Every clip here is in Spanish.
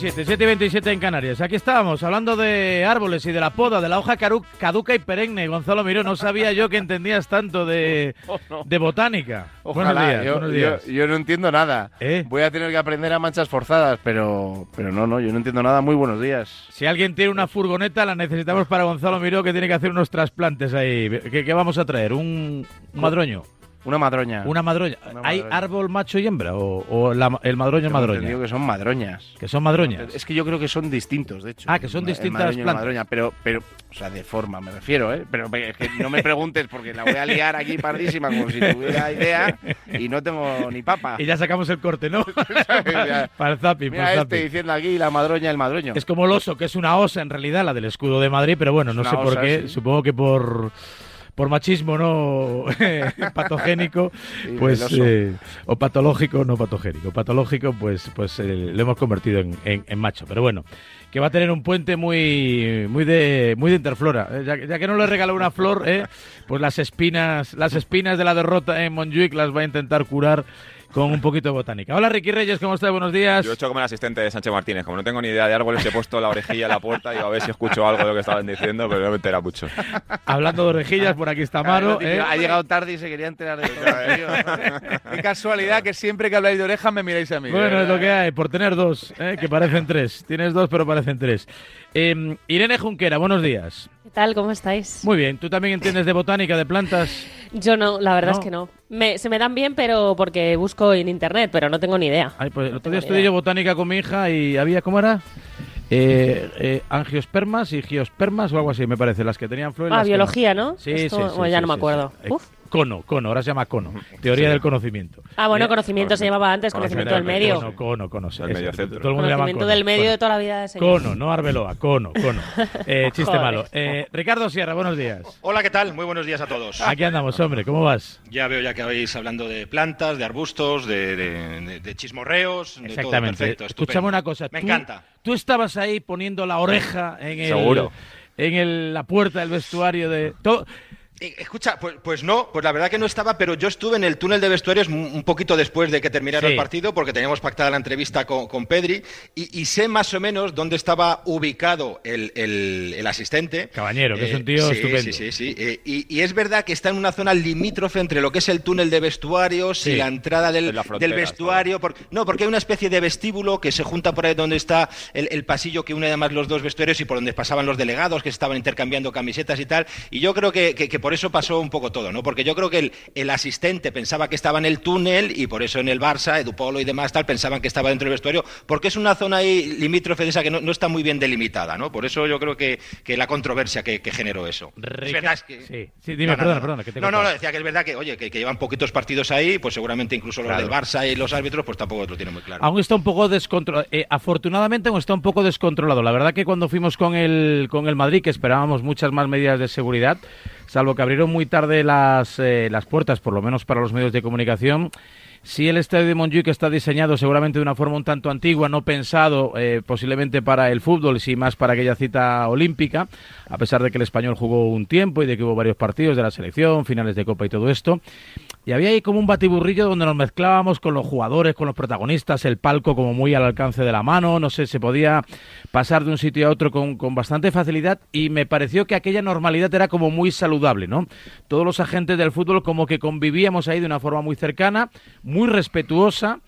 27, 7 y 27 en Canarias. Aquí estábamos hablando de árboles y de la poda, de la hoja caduca y perenne. Gonzalo Miró, no sabía yo que entendías tanto de, de botánica. Ojalá, buenos días, yo, buenos yo- días. yo no entiendo nada. ¿Eh? Voy a tener que aprender a manchas forzadas, pero, pero no, no, yo no entiendo nada. Muy buenos días. Si alguien tiene una furgoneta, la necesitamos para Gonzalo Miró, que tiene que hacer unos trasplantes ahí. ¿Qué, qué vamos a traer? ¿Un, un madroño? Una madroña. ¿Una madroña? Una ¿Hay madroña. árbol macho y hembra? ¿O, o la- el madroño es madroña? entendido que son madroñas. Que son madroñas. Es que yo creo que son distintos, de hecho. Ah, que son El distintas madroño y la plantas. madroña, pero, pero, o sea, de forma me refiero, ¿eh? Pero es que no me preguntes porque la voy a liar aquí pardísima como si tuviera idea y no tengo ni papa. Y ya sacamos el corte, ¿no? Para el Mira para el este diciendo aquí la madroña, el madroño. Es como el oso, que es una osa en realidad, la del escudo de Madrid, pero bueno, no sé por qué. sí. Supongo que por por machismo no patogénico, Sí, pues eh, o patológico no patogénico, patológico pues pues eh, lo hemos convertido en, en- en macho, pero bueno, que va a tener un puente muy muy de muy de interflora, eh, ya, ya que no le regaló una flor, eh, pues las espinas las espinas de la derrota en Montjuic las va a intentar curar con un poquito de botánica. Hola Ricky Reyes, ¿cómo estás? Buenos días. Yo he hecho como el asistente de Sánchez Martínez. Como no tengo ni idea de árboles, he puesto la orejilla a la puerta y a ver si escucho algo de lo que estaban diciendo, pero no me entera mucho. Hablando de orejillas, por aquí está Maro. Claro, eh. Ha llegado tarde y se quería enterar de todo. Qué casualidad que siempre que habláis de orejas me miráis a mí. Bueno, es lo que hay, por tener dos, eh, que parecen tres. Tienes dos, pero parecen tres. Eh, Irene Junquera, buenos días. ¿Qué tal? ¿Cómo estáis? Muy bien, ¿tú también entiendes de botánica, de plantas? Yo no, la verdad ¿No? es que no. Me- se me dan bien, pero porque busco en internet, pero no tengo ni idea. Ay, pues el otro día estudié yo botánica con mi hija y había, ¿cómo era? Eh, eh, angiospermas y giospermas o algo así, me parece, las que tenían flores. Ah, que biología, ¿no? Sí, Esto- sí, sí, bueno, ya sí, no me acuerdo. Uf. Cono, cono, ahora se llama cono. Teoría del conocimiento. Ah, bueno, conocimiento se llamaba antes, conocimiento del medio. Cono, cono, cono. sí, eso, medio centro. Todo el mundo llama Conocimiento cono, del medio cono. de toda la vida de señor. Cono, no Arbeloa, cono, cono. Eh, chiste Joder. malo. Eh, Ricardo Sierra, buenos días. Hola, ¿qué tal? Muy buenos días a todos. Aquí andamos, hombre, ¿cómo vas? Ya veo ya que habéis hablando de plantas, de arbustos, de, de- de- de chismorreos, de todo. Exactamente. Perfecto, Escúchame estupendo. una cosa. Me tú- encanta. Tú estabas ahí poniendo la oreja en el, Seguro. en el- la puerta del vestuario de... todo- Escucha, pues, pues no, pues la verdad que no estaba, pero yo estuve en el túnel de vestuarios un poquito después de que terminara Sí. el partido, porque teníamos pactada la entrevista con, con Pedri, y, y sé más o menos dónde estaba ubicado el, el- el asistente. Cabañero, que es Eh, un tío sí, estupendo. Sí, sí, sí. eh, y, y es verdad que está en una zona limítrofe entre lo que es el túnel de vestuarios Sí. y la entrada del, En la frontera del vestuario. por- no, porque hay una especie de vestíbulo que se junta por ahí donde está el, el pasillo que une además los dos vestuarios y por donde pasaban los delegados que estaban intercambiando camisetas y tal. Y yo creo que, que- que por eso pasó un poco todo, ¿no? Porque yo creo que el, el asistente pensaba que estaba en el túnel y por eso en el Barça, Edupolo y demás tal, pensaban que estaba dentro del vestuario, porque es una zona ahí limítrofe de esa que no, no está muy bien delimitada, ¿no? Por eso yo creo que, que la controversia que, que generó eso. Es verdad es que... Sí, sí, dime, No, no, perdona, no. perdona, que te he No, no, cortado. no, decía que es verdad que, oye, que, que llevan poquitos partidos ahí, pues seguramente incluso los Claro. del Barça y los árbitros, pues tampoco lo tienen muy claro. Aún está un poco descontrolado. afortunadamente aún está un poco descontrolado. La verdad que cuando fuimos con el, con el Madrid, que esperábamos muchas más medidas de seguridad, salvo que abrieron muy tarde las, eh, las puertas, por lo menos para los medios de comunicación, Sí, el estadio de Montjuic está diseñado seguramente de una forma un tanto antigua, no pensado eh, posiblemente para el fútbol, sí más para aquella cita olímpica, a pesar de que el español jugó un tiempo y de que hubo varios partidos de la selección, finales de Copa y todo esto. Y había ahí como un batiburrillo donde nos mezclábamos con los jugadores, con los protagonistas, el palco como muy al alcance de la mano, no sé, se podía pasar de un sitio a otro con, con bastante facilidad y me pareció que aquella normalidad era como muy saludable, ¿no? Todos los agentes del fútbol como que convivíamos ahí de una forma muy cercana, muy respetuosa.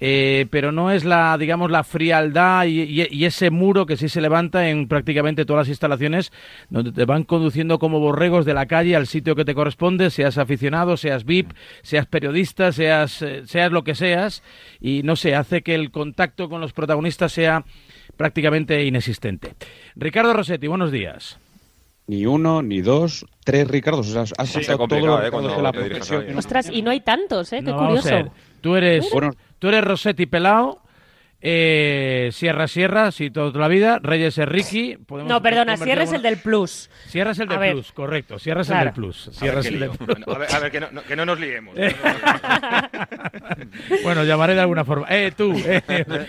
Eh, pero no es la, digamos, la frialdad y, ese muro que sí se levanta en prácticamente todas las instalaciones, donde te van conduciendo como borregos de la calle al sitio que te corresponde, seas aficionado, seas VIP, seas periodista, seas, eh, seas lo que seas, y no sé, hace que el contacto con los protagonistas sea prácticamente inexistente. Ricardo Rossetti, buenos días. Ni uno, ni dos, tres Ricardos. O sea, has Sí, pasado es todos los ¿eh? Ricardos cuando de la profesión. Ostras, y no hay tantos, ¿eh? Qué No, curioso. Tú eres, Bueno, tú eres Rossetti Pelao, eh, Sierra Sierra, sí, toda la vida, Reyes es Ricky. podemos No, perdona, Sierra es el del plus. Sierra es el del plus, correcto. Sierra es el del plus. A ver, Sierra es el del plus. A ver, a ver, que, no, no- que no nos liemos. Bueno, llamaré de alguna forma. Eh, tú. eh,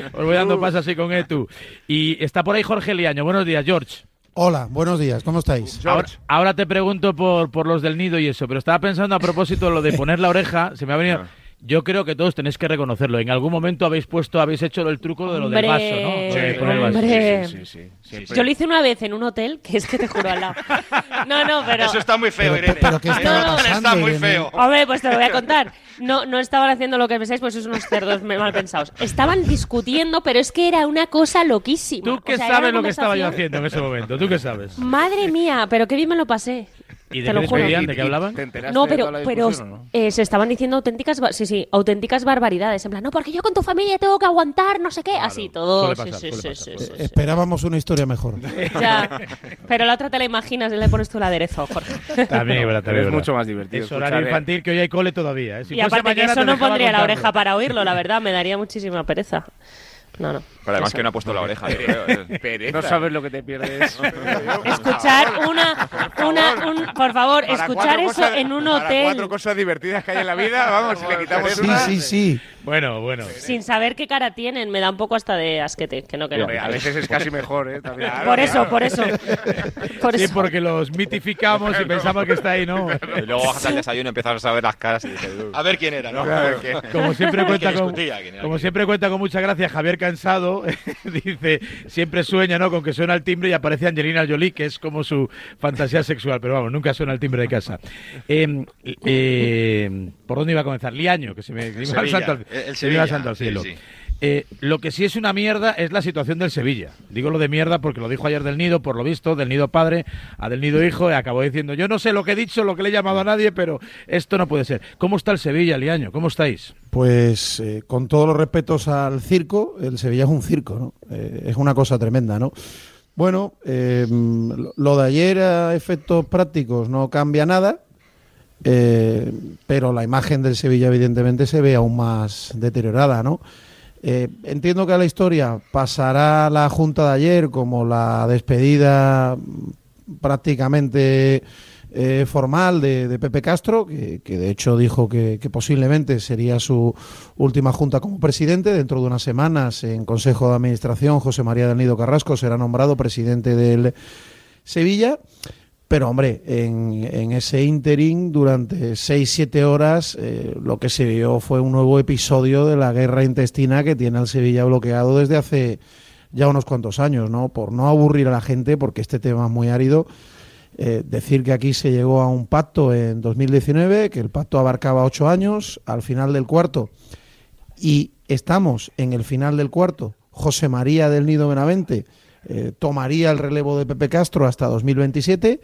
os voy dando paso así con eh, tú. Y está por ahí Jorge Liaño. Buenos días, George. Hola, buenos días, ¿cómo estáis? Ahora, ahora te pregunto por, por los del nido y eso, pero estaba pensando a propósito de lo de poner la oreja, se me ha venido... Yo creo que todos tenéis que reconocerlo. En algún momento habéis puesto, habéis hecho el truco de lo del vaso, ¿no? Lo de poner el vaso. hombre. Sí, sí, sí, siempre. Yo lo hice una vez en un hotel, que es que te juro al lado. No, no, pero... Eso está muy feo, Pero- Irene. pero ¿qué estaba Eso pasando, está muy Irene? feo. Hombre, pues te lo voy a contar. No, no estaban haciendo lo que pensáis, pues sois unos cerdos mal pensados. Estaban discutiendo, pero es que era una cosa loquísima. ¿Tú qué O sea, era sabes lo que estaba yo haciendo en ese momento? ¿Tú qué sabes? Madre mía, pero qué bien me lo pasé. ¿Y de Te qué lo juro. qué hablaban? ¿Te enteraste No, de pero, toda la pero no? eh, se estaban diciendo auténticas, sí, sí, auténticas barbaridades. En plan, no, porque yo con tu familia tengo que aguantar, no sé qué. Así todo. suele pasar, sí, sí, suele sí, pasar, sí, suele sí, sí. Esperábamos una historia mejor. Ya. Pero la otra te la imaginas y le pones tú el aderezo, Jorge. También, verdad, Pero también, es verdad. mucho más divertido. Es horario eh, infantil que hoy hay cole todavía. ¿eh? Si y fuese aparte que eso no pondría la oreja para oírlo, la verdad, me daría muchísima pereza. No, no. Pero además Eso. que no ha puesto la oreja, yo creo. ¿eh? No sabes lo que te pierdes. Escuchar una, una, un, por favor, Para escuchar eso cosas- en un Para hotel cuatro cosas divertidas que hay en la vida, vamos, si le quitamos Sí, una... sí, sí. Bueno, bueno. sin saber qué cara tienen, me da un poco hasta de asquete, que no, que no. A veces es casi mejor, ¿eh? También. Por eso, por eso. Por Sí, eso. porque los mitificamos y pensamos que está ahí, ¿no? Y luego bajas al desayuno y empiezas a ver las caras y dices. A ver quién era, ¿no? Como siempre cuenta con, discutía, quién era como quién. siempre cuenta con mucha gracia Javier Cansado, dice, siempre sueña, ¿no? Con que suena el timbre y aparece Angelina Jolie, que es como su fantasía sexual, pero vamos, nunca suena el timbre de casa. Eh, eh, ¿Por dónde iba a comenzar? Liaño, que se me, iba al santo al- el- el se me iba al Sevilla, santo al sí, cielo. sí. Eh, lo que sí es una mierda es la situación del Sevilla. Digo lo de mierda porque lo dijo ayer del Nido, por lo visto, del Nido padre a del Nido hijo, y acabó diciendo, yo no sé lo que he dicho, lo que le he llamado a nadie, pero esto no puede ser. ¿Cómo está el Sevilla, Liaño? ¿Cómo estáis? Pues eh, con todos los respetos al circo, el Sevilla es un circo, ¿no? Eh, es una cosa tremenda, ¿no? Bueno, eh, lo- de ayer a efectos prácticos no cambia nada, eh, pero la imagen del Sevilla evidentemente se ve aún más deteriorada, ¿no? Eh, entiendo que la historia pasará la junta de ayer como la despedida mm, prácticamente eh, formal de, Pepe Castro, que, que de hecho dijo que, que posiblemente sería su última junta como presidente. Dentro de unas semanas, en Consejo de Administración, José María del Nido Carrasco será nombrado presidente del Sevilla. Pero, hombre, en, en ese interín, durante 6-7 horas, eh, lo que se vio fue un nuevo episodio de la guerra intestina que tiene al Sevilla bloqueado desde hace ya unos cuantos años, ¿no? Por no aburrir a la gente, porque este tema es muy árido. eh, decir que aquí se llegó a un pacto en 2019, que el pacto abarcaba ocho años, al final del cuarto, y estamos en el final del cuarto. José María del Nido Benavente eh, tomaría el relevo de Pepe Castro hasta 2027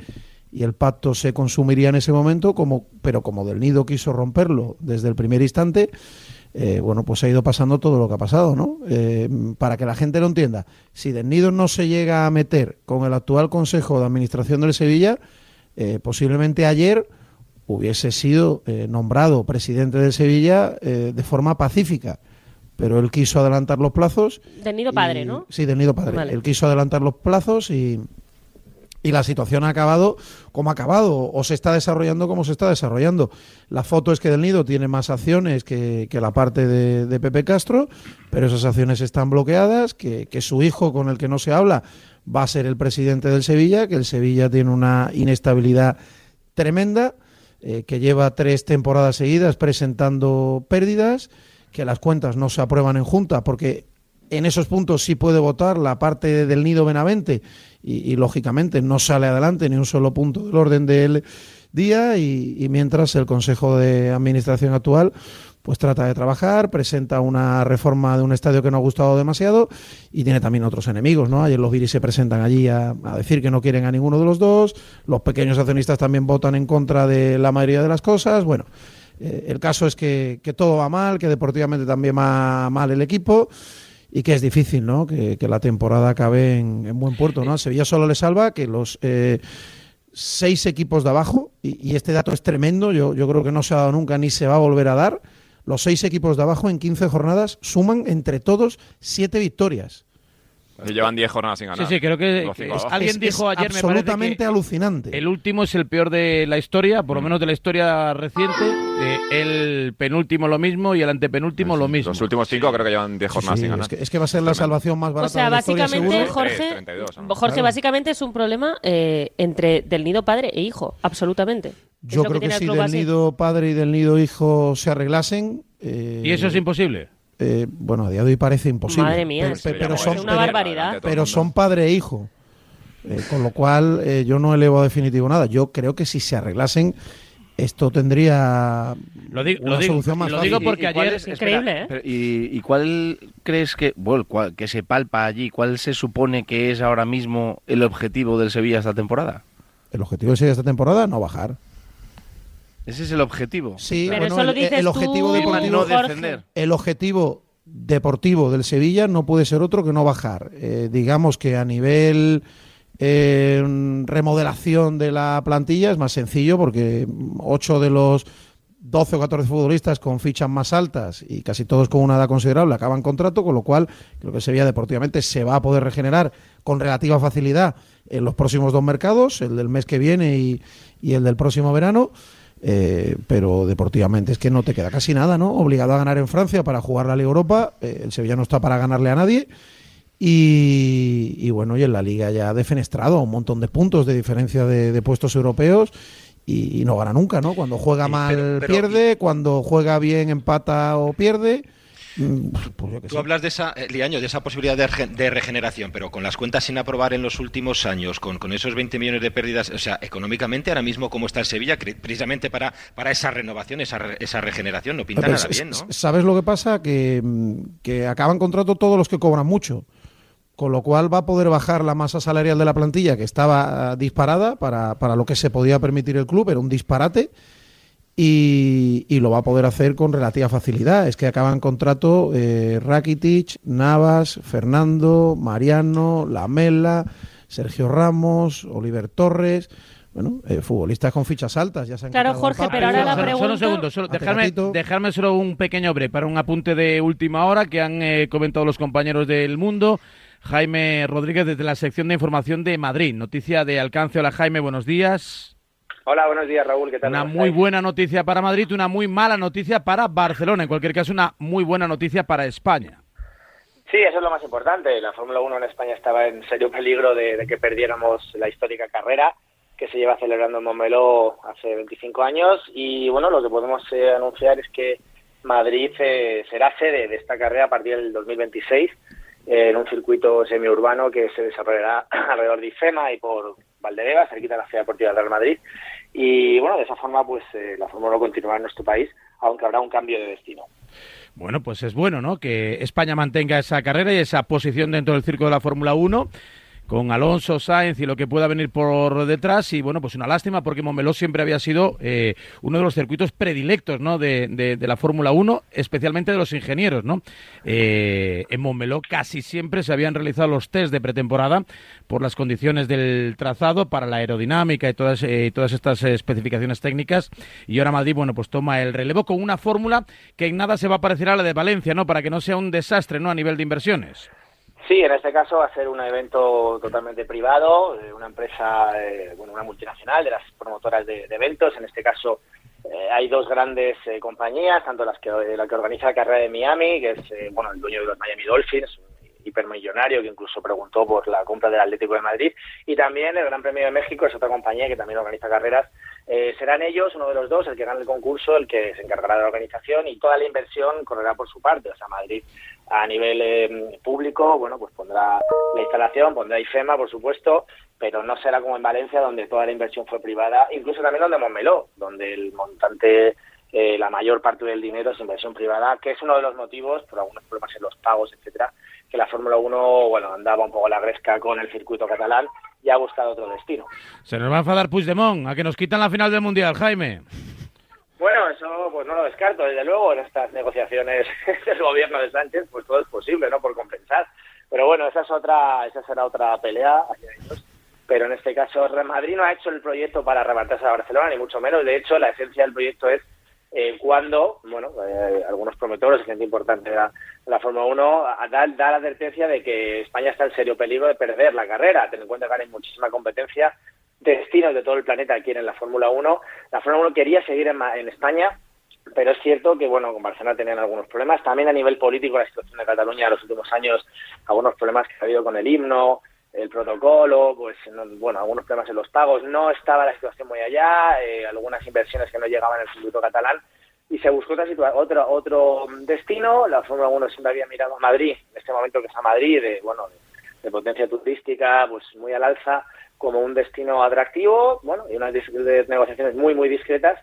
y el pacto se consumiría en ese momento, como, pero como del Nido quiso romperlo desde el primer instante, eh, bueno, pues ha ido pasando todo lo que ha pasado, ¿no? Eh, para que la gente lo entienda, si del Nido no se llega a meter con el actual Consejo de Administración del Sevilla, posiblemente ayer hubiese sido nombrado presidente del Sevilla de forma pacífica, pero él quiso adelantar los plazos. Del nido padre, y- ¿no? Sí, del nido padre. Vale. Él quiso adelantar los plazos y, y la situación ha acabado como ha acabado, o se está desarrollando como se está desarrollando. La foto es que del nido tiene más acciones que, que la parte de, de Pepe Castro, pero esas acciones están bloqueadas, que, que su hijo, con el que no se habla, va a ser el presidente del Sevilla, que el Sevilla tiene una inestabilidad tremenda, eh, que lleva tres temporadas seguidas presentando pérdidas, que las cuentas no se aprueban en junta, porque en esos puntos sí puede votar la parte del nido Benavente y, lógicamente no sale adelante ni un solo punto del orden del día y, y mientras el Consejo de Administración actual pues trata de trabajar, presenta una reforma de un estadio que no ha gustado demasiado y tiene también otros enemigos, ¿no? Ayer los Viris se presentan allí a, a decir que no quieren a ninguno de los dos, los pequeños accionistas también votan en contra de la mayoría de las cosas, bueno, eh, el caso es que, todo va mal, que deportivamente también va mal el equipo y que es difícil, ¿no? Que, la temporada acabe en, en buen puerto, ¿no? Sevilla solo le salva que los eh, seis equipos de abajo, y, y este dato es tremendo, yo, yo creo que no se ha dado nunca ni se va a volver a dar, los seis equipos de abajo en 15 jornadas suman entre todos siete victorias. Y llevan 10 jornadas sin ganar. Sí, sí, creo que es- alguien Es- dijo es ayer, me parece absolutamente que alucinante. el último es el peor de la historia, Mm. por lo menos de la historia reciente. eh, el penúltimo lo mismo y el antepenúltimo lo mismo. Los últimos 5 creo que llevan 10 Sí, jornadas sí, sin ganar. es, que, es que va a ser la salvación más O barata sea, de la historia, básicamente, seguro. Jorge, 32, ¿no? Jorge, Claro. básicamente es un problema eh, entre del nido padre e hijo, absolutamente. Yo creo que, el si del así. nido padre y del nido hijo se arreglasen... eh, Y eso es imposible. Eh, bueno, a día de hoy parece imposible. Madre mía, pero, es son, una pero- barbaridad. pero son padre e hijo. Eh, con lo cual, eh, yo no elevo a definitivo nada. Yo creo que si se arreglasen, esto tendría Lo una lo digo- solución más lo fácil. digo porque ayer- es- Increíble, espera, ¿eh? pero ¿y, y cuál crees que, bueno, cuál- que se palpa allí? ¿Cuál se supone que es ahora mismo el objetivo del Sevilla esta temporada? El objetivo de Sevilla esta temporada no bajar. Ese es el objetivo. Sí, Pero bueno, eso lo el- dices el, objetivo tú, deportivo, no defender. el objetivo deportivo del Sevilla no puede ser otro que no bajar. Eh, digamos que a nivel eh, remodelación de la plantilla es más sencillo porque 8 de los 12 o 14 futbolistas con fichas más altas y casi todos con una edad considerable acaban contrato, con lo cual creo que el Sevilla deportivamente se va a poder regenerar con relativa facilidad en los próximos dos mercados, el del mes que viene y, y el del próximo verano. Eh, pero deportivamente es que no te queda casi nada, ¿no? Obligado a ganar en Francia para jugar la Liga Europa. eh, el Sevilla no está para ganarle a nadie. Y, y bueno, y en la Liga ya ha defenestrado un montón de puntos de diferencia de, de puestos europeos. Y, y no gana nunca, ¿no? Cuando juega mal pero- pero- pierde, cuando juega bien empata o pierde. Mm, Pues qué Tú hablas de esa, eh, Liaño, de esa posibilidad de, rege- de regeneración, pero con las cuentas sin aprobar en los últimos años, con, con esos 20 millones de pérdidas, o sea, económicamente ahora mismo cómo está el Sevilla, precisamente para, para esa renovación, esa, re- esa regeneración, no pinta Pero nada bien, ¿no? ¿Sabes lo que pasa? Que, mm, que acaban contrato todos los que cobran mucho. Con lo cual va a poder bajar la masa salarial de la plantilla, que estaba ah, disparada para, para lo que se podía permitir el club, era un disparate, y, y lo va a poder hacer con relativa facilidad. Es que acaban contrato eh, Rakitic, Navas, Fernando, Mariano, Lamela, Sergio Ramos, Oliver Torres. Bueno, eh, futbolistas con fichas altas, ya se han Claro, Jorge, pero ahora la Solo- Solo un pregunta- segundo, solo dejarme solo un pequeño break para un apunte de última hora que han eh, comentado los compañeros del mundo. Jaime Rodríguez desde la sección de información de Madrid. Noticia de alcance. Hola Jaime, buenos días. Hola, buenos días, Raúl. ¿Qué tal? Una ¿Cómo muy estáis? buena noticia para Madrid, una muy mala noticia para Barcelona. En cualquier caso, una muy buena noticia para España. Sí, eso es lo más importante. La Fórmula 1 en España estaba en serio peligro de, de que perdiéramos la histórica carrera que se lleva celebrando en Montmeló hace 25 años. Y bueno, lo que podemos eh, anunciar es que Madrid eh, será sede de esta carrera a partir del 2026 eh, en un circuito semiurbano que se desarrollará alrededor de IFEMA y por Valdebeba, cerquita de la ciudad deportiva del Real Madrid. Y bueno, de esa forma, pues eh, la Fórmula 1 continuará en nuestro país, aunque habrá un cambio de destino. Bueno, pues es bueno, ¿no? Que España mantenga esa carrera y esa posición dentro del circo de la Fórmula 1 con Alonso, Sainz y lo que pueda venir por detrás. Y bueno, pues una lástima porque Montmeló siempre había sido eh, uno de los circuitos predilectos ¿no? de, de- la Fórmula 1, especialmente de los ingenieros. ¿no? Eh, en Montmeló casi siempre se habían realizado los test de pretemporada por las condiciones del trazado para la aerodinámica y todas, eh, todas estas especificaciones técnicas. Y ahora Madrid, bueno, pues toma el relevo con una fórmula que en nada se va a parecer a la de Valencia, ¿no? Para que no sea un desastre, ¿no? A nivel de inversiones. Sí, en este caso va a ser un evento totalmente privado, de una empresa, eh, bueno, una multinacional de las promotoras de, eventos. En este caso eh, hay dos grandes eh, compañías, tanto las que, la que organiza la carrera de Miami, que es eh, bueno el dueño de los Miami Dolphins, hipermillonario que incluso preguntó por la compra del Atlético de Madrid, y también el Gran Premio de México es otra compañía que también organiza carreras. Eh, serán ellos, uno de los dos, el que gane el concurso, el que se encargará de la organización y toda la inversión correrá por su parte. O sea, Madrid a nivel eh, público, bueno, pues pondrá la instalación, pondrá IFEMA, por supuesto, pero no será como en Valencia, donde toda la inversión fue privada, incluso también donde Montmeló, donde el montante eh, la mayor parte del dinero es inversión privada, que es uno de los motivos, por algunos problemas en los pagos, etcétera, que la Fórmula 1 bueno, andaba un poco la gresca con el circuito catalán y ha buscado otro destino. Se nos va a enfadar Puigdemont, a que nos quitan la final del Mundial, Jaime. Bueno, eso pues no lo descarto, desde luego, en estas negociaciones del gobierno de Sánchez, pues todo es posible, ¿no? Por compensar. Pero bueno, esa es otra, esa será otra pelea. Pero en este caso, Real Madrid no ha hecho el proyecto para arrebatarse a Barcelona, ni mucho menos. De hecho, la esencia del proyecto es eh, cuando, bueno, eh, algunos promotores, gente importante de la, la Fórmula 1, a- da, da la advertencia de que España está en serio peligro de perder la carrera. Ten en cuenta que ahora hay muchísima competencia, destinos de todo el planeta quieren la Fórmula 1. La Fórmula 1 quería seguir en, España, pero es cierto que, bueno, con Barcelona tenían algunos problemas. También a nivel político, la situación de Cataluña en los últimos años, algunos problemas que ha habido con el himno, el protocolo, pues, no- bueno, algunos problemas en los pagos. No estaba la situación muy allá, eh, algunas inversiones que no llegaban al circuito catalán y se buscó otra otro, otro destino. La Fórmula 1 siempre había mirado a Madrid, en este momento que es a Madrid, de, bueno, de potencia turística, pues muy al alza, como un destino atractivo, bueno, y unas negociaciones muy, muy discretas,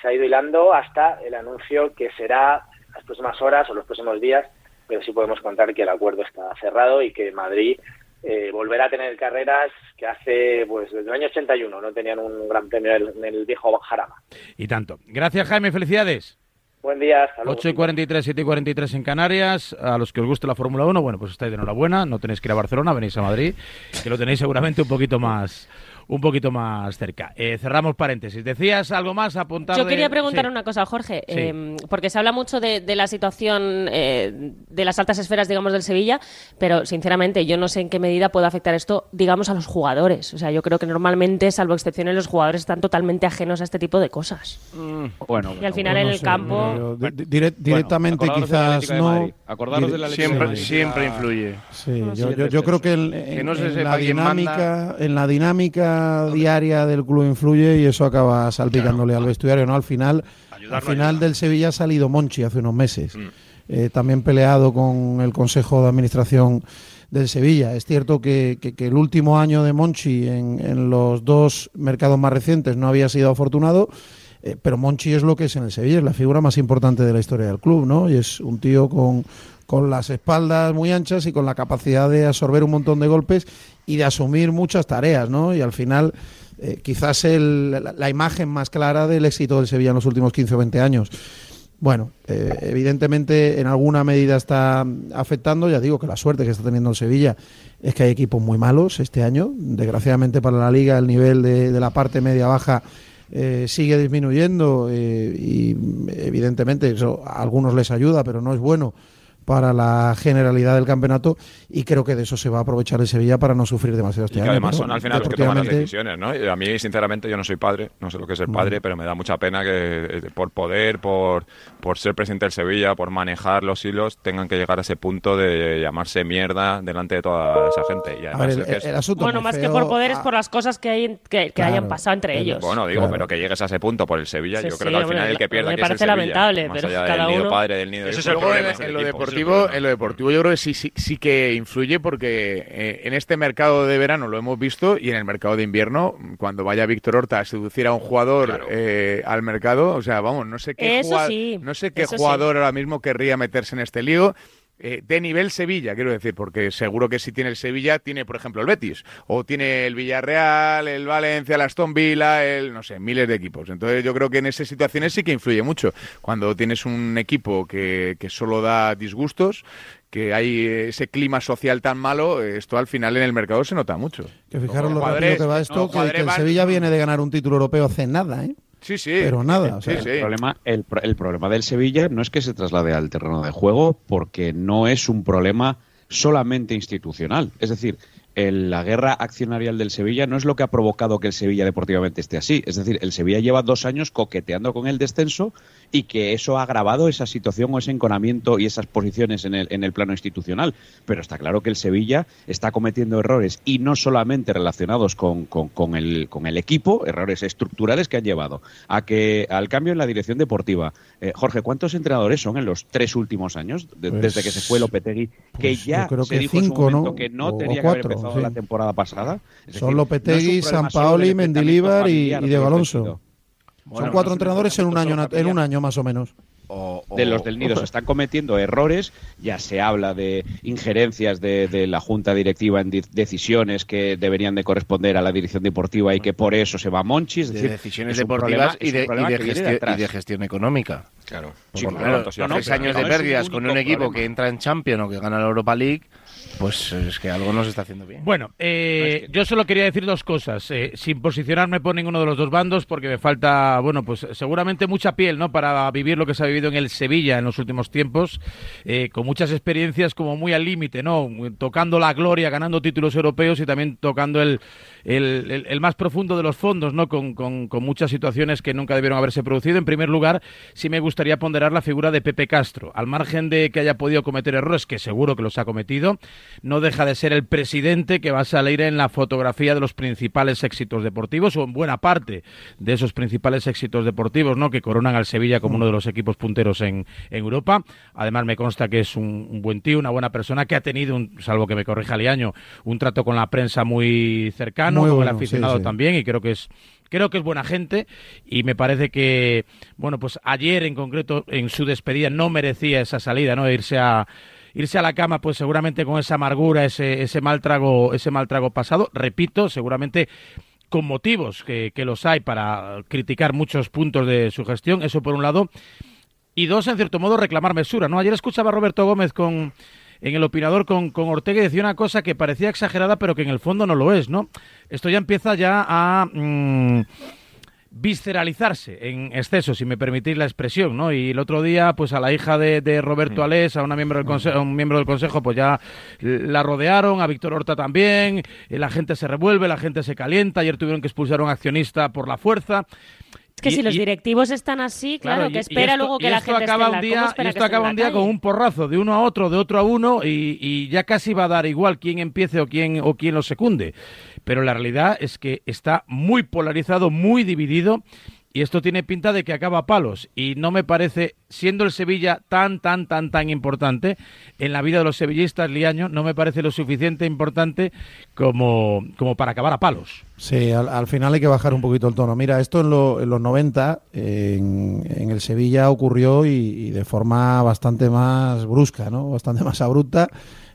se ha ido hilando hasta el anuncio que será las próximas horas o los próximos días, pero sí podemos contar que el acuerdo está cerrado y que Madrid eh, volverá a tener carreras que hace, pues desde el año 81 no tenían un gran premio en el viejo Jarama. Y tanto. Gracias, Jaime, felicidades. Buen día, hasta luego. 8 y 43, 7 y 43 en Canarias. A los que os guste la Fórmula 1, bueno, pues estáis de enhorabuena. No tenéis que ir a Barcelona, venís a Madrid, que lo tenéis seguramente un poquito más un poquito más cerca. Eh, cerramos paréntesis. ¿Decías algo más apuntar? Yo de- quería preguntar Sí. una cosa, Jorge, Sí. eh, porque se habla mucho de, de la situación eh, de las altas esferas, digamos, del Sevilla, pero sinceramente yo no sé en qué medida puede afectar esto, digamos, a los jugadores. O sea, yo creo que normalmente, salvo excepciones, los jugadores están totalmente ajenos a este tipo de cosas. Bueno, Y al final en no el sé, campo... yo- di- di- dire- directamente de la quizás de no. Acordaros de la de Siempre, siempre influye. Sí, No, yo, yo, yo creo que en, Que no se en sepa la dinámica, manda. en la dinámica diaria del club influye y eso acaba salpicándole al vestuario, ¿no? Al final, al final del Sevilla ha salido Monchi hace unos meses, eh, también peleado con el Consejo de Administración del Sevilla. Es cierto que, que- que el último año de Monchi en, en los dos mercados más recientes no había sido afortunado. eh, pero Monchi es lo que es en el Sevilla, es la figura más importante de la historia del club, ¿no? Y es un tío con, con las espaldas muy anchas y con la capacidad de absorber un montón de golpes y de asumir muchas tareas, ¿no? Y al final, eh, quizás el- la, imagen más clara del éxito del Sevilla en los últimos 15 o 20 años. Bueno, eh, evidentemente en alguna medida está afectando, ya digo que la suerte que está teniendo el Sevilla es que hay equipos muy malos este año. Desgraciadamente para la liga el nivel de, la parte media-baja eh, sigue disminuyendo y evidentemente eso a algunos les ayuda, pero no es bueno para la generalidad del campeonato y creo que de eso se va a aprovechar el Sevilla para no sufrir demasiado Y este que año. además pero son al final los que toman las decisiones, ¿no? Y a mí, sinceramente, yo no soy padre, no sé lo que es ser padre, pero me da mucha pena que eh, por poder, por, por ser presidente del Sevilla, por manejar los hilos, tengan que llegar a ese punto de llamarse mierda delante de toda esa gente. Y además ver, es que el, es- el asunto Bueno, más que por poder es ah, por las cosas que, hay, que, que Claro. hayan pasado entre El- ellos. Bueno, digo, Claro. pero que llegues a ese punto por el Sevilla, Sí, yo sí, creo que al hombre, final el que pierda me que es el parece Sevilla, lamentable, más pero allá cada del nido uno- padre, del nido hijo, es el el problema en, el lo deportivo, en lo deportivo yo creo que sí, sí, sí que influye porque eh, en este mercado de verano lo hemos visto y en el mercado de invierno, cuando vaya Víctor Horta a seducir a un jugador eh, al mercado, o sea, vamos, no sé qué, Eso jugad- sí, no sé qué eso sí. jugador ahora mismo querría meterse en este lío. Eh, de nivel Sevilla, quiero decir, porque seguro que si tiene el Sevilla, tiene, por ejemplo, el Betis, o tiene el Villarreal, el Valencia, el Aston Villa, el, no sé, miles de equipos. Entonces yo creo que en esas situaciones sí que influye mucho. Cuando tienes un equipo que, que solo da disgustos, que hay ese clima social tan malo, esto al final en el mercado se nota mucho. Que fijaros lo rápido que va esto, que, que el Sevilla viene de ganar un título europeo hace nada, ¿eh? Sí, sí. Pero nada, o sea, Sí, sí. El problema, el, pro- el problema del Sevilla no es que se traslade al terreno de juego, porque no es un problema solamente institucional. Es decir, el- la guerra accionarial del Sevilla no es lo que ha provocado que el Sevilla deportivamente esté así. Es decir, el Sevilla lleva dos años coqueteando con el descenso y que eso ha agravado esa situación o ese enconamiento y esas posiciones en el, en el plano institucional. Pero está claro que el Sevilla está cometiendo errores y no solamente relacionados con, con- con el, con el equipo, errores estructurales que han llevado a que al cambio en la dirección deportiva. Eh, Jorge, ¿cuántos entrenadores son en los tres últimos años, de- Pues- desde que se fue Lopetegui, que pues ya creo se que dijo en su cinco, momento ¿no? que no O- tenía que haber empezado sí. la temporada pasada? Es Son decir, Lopetegui, no San Paoli, Mendilibar y- y Diego Alonso. Son cuatro entrenadores en un año, en un año más o menos. de los del Nido se están cometiendo errores, ya se habla de injerencias de, de la Junta Directiva en di- decisiones que deberían de corresponder a la dirección deportiva y que por eso se va Monchi. Es de decir, decisiones es deportivas problema- y de, y de gestión, y de gestión económica. Claro. Sí, claro, claro, no, no, tres pero años no de pérdidas con un equipo problema. que entra en Champions o que gana la Europa League, pues es que algo no se está haciendo bien. Bueno, eh, yo solo quería decir dos cosas, eh, sin posicionarme por ninguno de los dos bandos, porque me falta, bueno, pues seguramente mucha piel, ¿no? Para vivir lo que se ha vivido en el Sevilla en los últimos tiempos, eh, con muchas experiencias como muy al límite, ¿no? Tocando la gloria, ganando títulos europeos y también tocando el, el, más profundo de los fondos, ¿no? Con, muchas situaciones que nunca debieron haberse producido. En primer lugar, sí me gustaría ponderar la figura de Pepe Castro. Al margen de que haya podido cometer errores, que seguro que los ha cometido, no deja de ser el presidente que va a salir en la fotografía de los principales éxitos deportivos o en buena parte de esos principales éxitos deportivos, ¿no? Que coronan al Sevilla como uno de los equipos punteros en, Europa. Además, me consta que es un, un buen tío, una buena persona que ha tenido, un, salvo que me corrija Liaño, un trato con la prensa muy cercano, Muy con bueno, el sí, aficionado sí. también, y creo que es creo que es buena gente y me parece que bueno pues ayer en concreto en su despedida no merecía esa salida no irse a irse a la cama pues seguramente con esa amargura ese ese mal trago ese mal trago pasado repito seguramente con motivos que, que los hay para criticar muchos puntos de su gestión eso por un lado y dos, en cierto modo, reclamar mesura, ¿no? Ayer escuchaba a Roberto Gómez con en el opinador con, con Ortega y decía una cosa que parecía exagerada, pero que en el fondo no lo es, ¿no? Esto ya empieza ya a mm, visceralizarse en exceso, si me permitís la expresión, ¿no? Y el otro día, pues a la hija de, de Roberto Alés, a una miembro del consejo, a un miembro del consejo, pues ya la rodearon, a Víctor Horta también, eh, la gente se revuelve, la gente se calienta, ayer tuvieron que expulsar a un accionista por la fuerza. Es que Y- si los y- directivos están así, claro, y- que espera esto- luego que la gente acaba esté un día, ¿cómo y espera esto acaba un día con un porrazo de uno a otro, de otro a uno y, y ya casi va a dar igual quién empiece o quién o quién lo secunde. Pero la realidad es que está muy polarizado, muy dividido y esto tiene pinta de que acaba a palos y no me parece siendo el Sevilla tan tan tan tan importante en la vida de los sevillistas Liaño no me parece lo suficiente importante como como para acabar a palos. Sí, al, al final hay que bajar un poquito el tono. Mira, esto en, lo- en los 90 en, en el Sevilla ocurrió y, y de forma bastante más brusca, ¿no? Bastante más abrupta,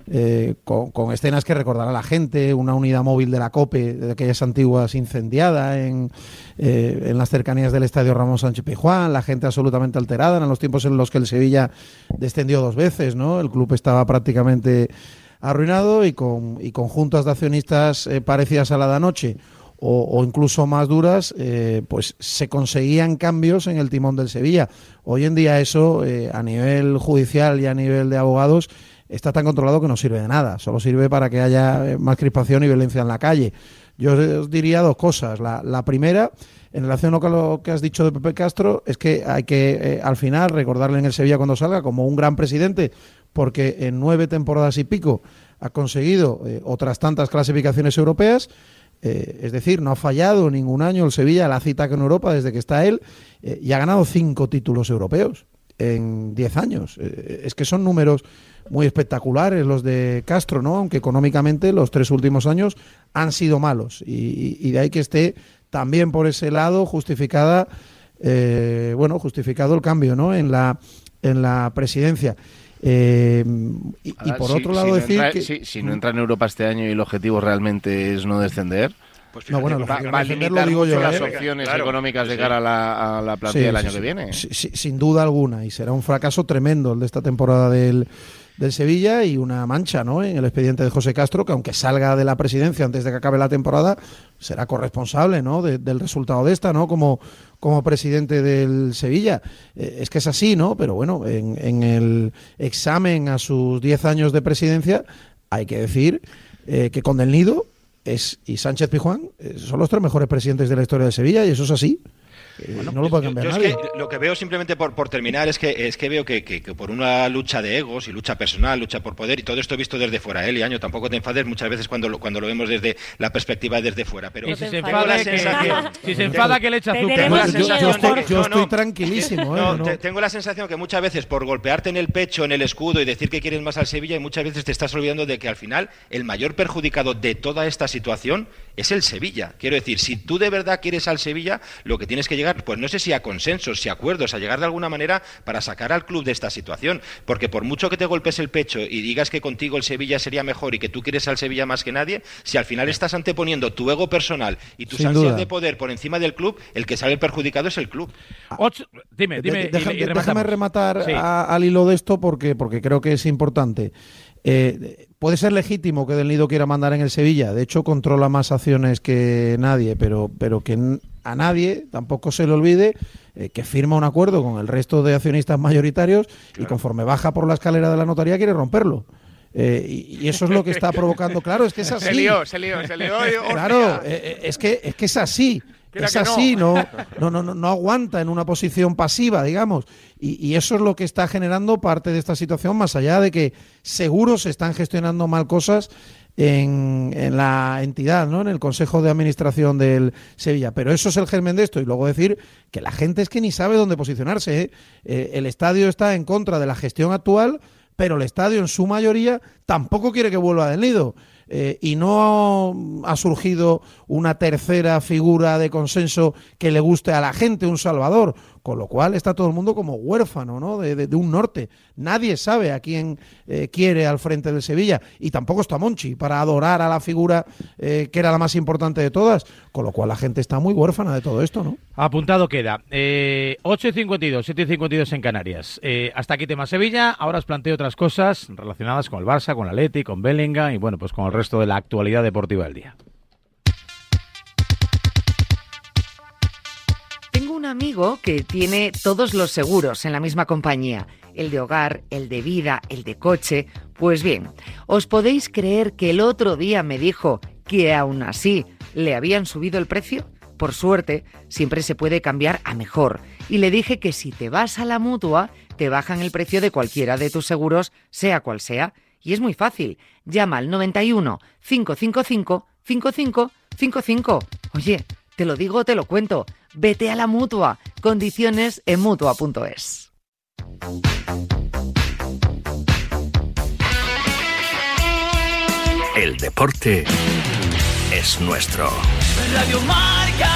eh, con, escenas que recordará la gente, una unidad móvil de la COPE, de aquellas antiguas incendiada en, eh, en las cercanías del estadio Ramón Sánchez Pizjuán, la gente absolutamente alterada, en los tiempos en los que el Sevilla descendió dos veces, ¿no? El club estaba prácticamente arruinado y con, y con juntas de accionistas eh, parecidas a la de anoche o, incluso más duras, pues se conseguían cambios en el timón del Sevilla. Hoy en día eso, a nivel judicial y a nivel de abogados, está tan controlado que no sirve de nada. Solo sirve para que haya eh, más crispación y violencia en la calle. Yo os- diría dos cosas. La, la primera, en relación a lo que has dicho de Pepe Castro, es que hay que eh, al final recordarle en el Sevilla cuando salga como un gran presidente, porque en nueve temporadas y pico ha conseguido eh, otras tantas clasificaciones europeas. Es decir, no ha fallado ningún año el Sevilla la cita con Europa desde que está él y ha ganado cinco títulos europeos en diez años. Eh, es que son números muy espectaculares los de Castro, ¿no? Aunque económicamente los tres últimos años han sido malos y, de ahí que esté también por ese lado justificada, eh, bueno, justificado el cambio, ¿no? En la en la presidencia. Eh, y, por si- otro si lado no decir entra- que si, si no entra en Europa este año y el objetivo realmente es no descender, Pues No, bueno, va, va a limitar digo yo, las ¿eh? opciones Claro, económicas de sí. cara a la, a la plantilla Sí, del año sí. que viene. Sí, sí, sin duda alguna, y será un fracaso tremendo el de esta temporada del, del Sevilla y una mancha ¿no? en el expediente de José Castro, que aunque salga de la presidencia antes de que acabe la temporada, será corresponsable ¿no? de- del resultado de esta, ¿no? como, como presidente del Sevilla. Eh, es que es así, ¿no? Pero bueno, en, en el examen a sus 10 años de presidencia, hay que decir eh, que con Del Nido es, y Sánchez Pijuán eh, son los tres mejores presidentes de la historia de Sevilla, y eso es así. Eh, no lo puede cambiar yo es nadie. que lo que veo simplemente por, por terminar es que es que veo que, que- que por una lucha de egos y lucha personal, lucha por poder y todo esto visto desde fuera, Eli Año, tampoco te enfades muchas veces cuando lo, cuando lo vemos desde la perspectiva desde fuera, pero Y si se Tengo enfada, la que, sensación- si se enfada que le echa azúcar. Tengo la tenemos yo, yo sensación estoy, yo no, estoy no. tranquilísimo. ¿eh? No, No, te- tengo la sensación que muchas veces por golpearte en el pecho, en el escudo y decir que quieres más al Sevilla, y muchas veces te estás olvidando de que al final el mayor perjudicado de toda esta situación es el Sevilla. Quiero decir, si tú de verdad quieres al Sevilla, lo que tienes que llegar llegar, pues no sé si a consensos, si a acuerdos, a llegar de alguna manera para sacar al club de esta situación. Porque por mucho que te golpes el pecho y digas que contigo el Sevilla sería mejor y que tú quieres al Sevilla más que nadie, si al final estás anteponiendo tu ego personal y tus Sin ansias duda. de poder por encima del club, el que sale perjudicado es el club. Ocho- dime, dime. De- deja- y- y déjame rematar Sí. a- al hilo de esto porque, porque creo que es importante. Eh, puede ser legítimo que Del Nido quiera mandar en el Sevilla, de hecho controla más acciones que nadie, pero, pero que a nadie tampoco se le olvide eh, que firma un acuerdo con el resto de accionistas mayoritarios y conforme baja por la escalera de la notaría quiere romperlo. Eh, y, y eso es lo que está provocando, claro, es que es así. Se lió, se lió, se lió. Claro, eh, es que es que es así. Es así, no. No, no, no, no aguanta en una posición pasiva, digamos. Y, y eso es lo que está generando parte de esta situación, más allá de que seguro se están gestionando mal cosas en, en la entidad, ¿no? En el Consejo de Administración del Sevilla. Pero eso es el germen de esto. Y luego decir que la gente es que ni sabe dónde posicionarse. ¿eh? Eh, el estadio está en contra de la gestión actual, pero el estadio en su mayoría tampoco quiere que vuelva del nido. Eh, y no ha surgido una tercera figura de consenso que le guste a la gente, un salvador, con lo cual está todo el mundo como huérfano ¿no? de, de- un norte. Nadie sabe a quién eh, quiere al frente del Sevilla y tampoco está Monchi para adorar a la figura eh, que era la más importante de todas, con lo cual la gente está muy huérfana de todo esto. ¿no? Apuntado queda. Eh, 8 y 52, 7 y 52 en Canarias. Eh, hasta aquí tema Sevilla. Ahora os planteo otras cosas relacionadas con el Barça, con el Atleti, con Bellingham y bueno, pues con el resto de la actualidad deportiva del día. Amigo que tiene todos los seguros en la misma compañía, el de hogar, el de vida, el de coche. Pues bien, ¿os podéis creer que el otro día me dijo que aún así le habían subido el precio? Por suerte, siempre se puede cambiar a mejor. Y le dije que si te vas a la mutua, te bajan el precio de cualquiera de tus seguros, sea cual sea. Y es muy fácil. Llama al 91 555 5555. Oye, te lo digo, te lo cuento. Vete a la mutua. Condiciones en mutua.es. El deporte es nuestro. Radio Marca.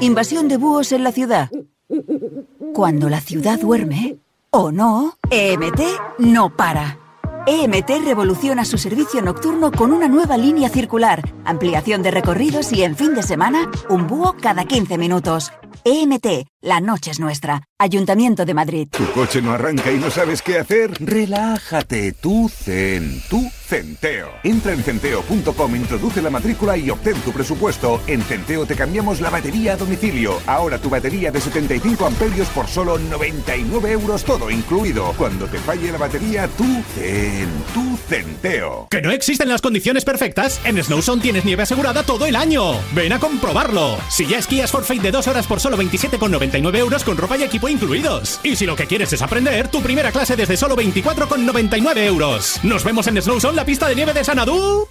Invasión de búhos en la ciudad. Cuando la ciudad duerme, o no, EMT no para. EMT revoluciona su servicio nocturno con una nueva línea circular, ampliación de recorridos y en fin de semana, un búho cada 15 minutos. EMT, la noche es nuestra. Ayuntamiento de Madrid. ¿Tu coche no arranca y no sabes qué hacer? Relájate, tú zen, tú centeo. Entra en centeo.com, introduce la matrícula y obtén tu presupuesto. En Centeo te cambiamos la batería a domicilio. Ahora tu batería de 75 amperios por solo 99 euros todo incluido. Cuando te falle la batería, tú zen, tú centeo. ¿Que no existen las condiciones perfectas? En Snowzone tienes nieve asegurada todo el año. Ven a comprobarlo. Si ya esquías Forfait de dos horas por solo 27,99 euros con ropa y equipo incluidos. Y si lo que quieres es aprender, tu primera clase desde solo 24,99 euros. Nos vemos en Snowzone, la pista de nieve de Sanadú.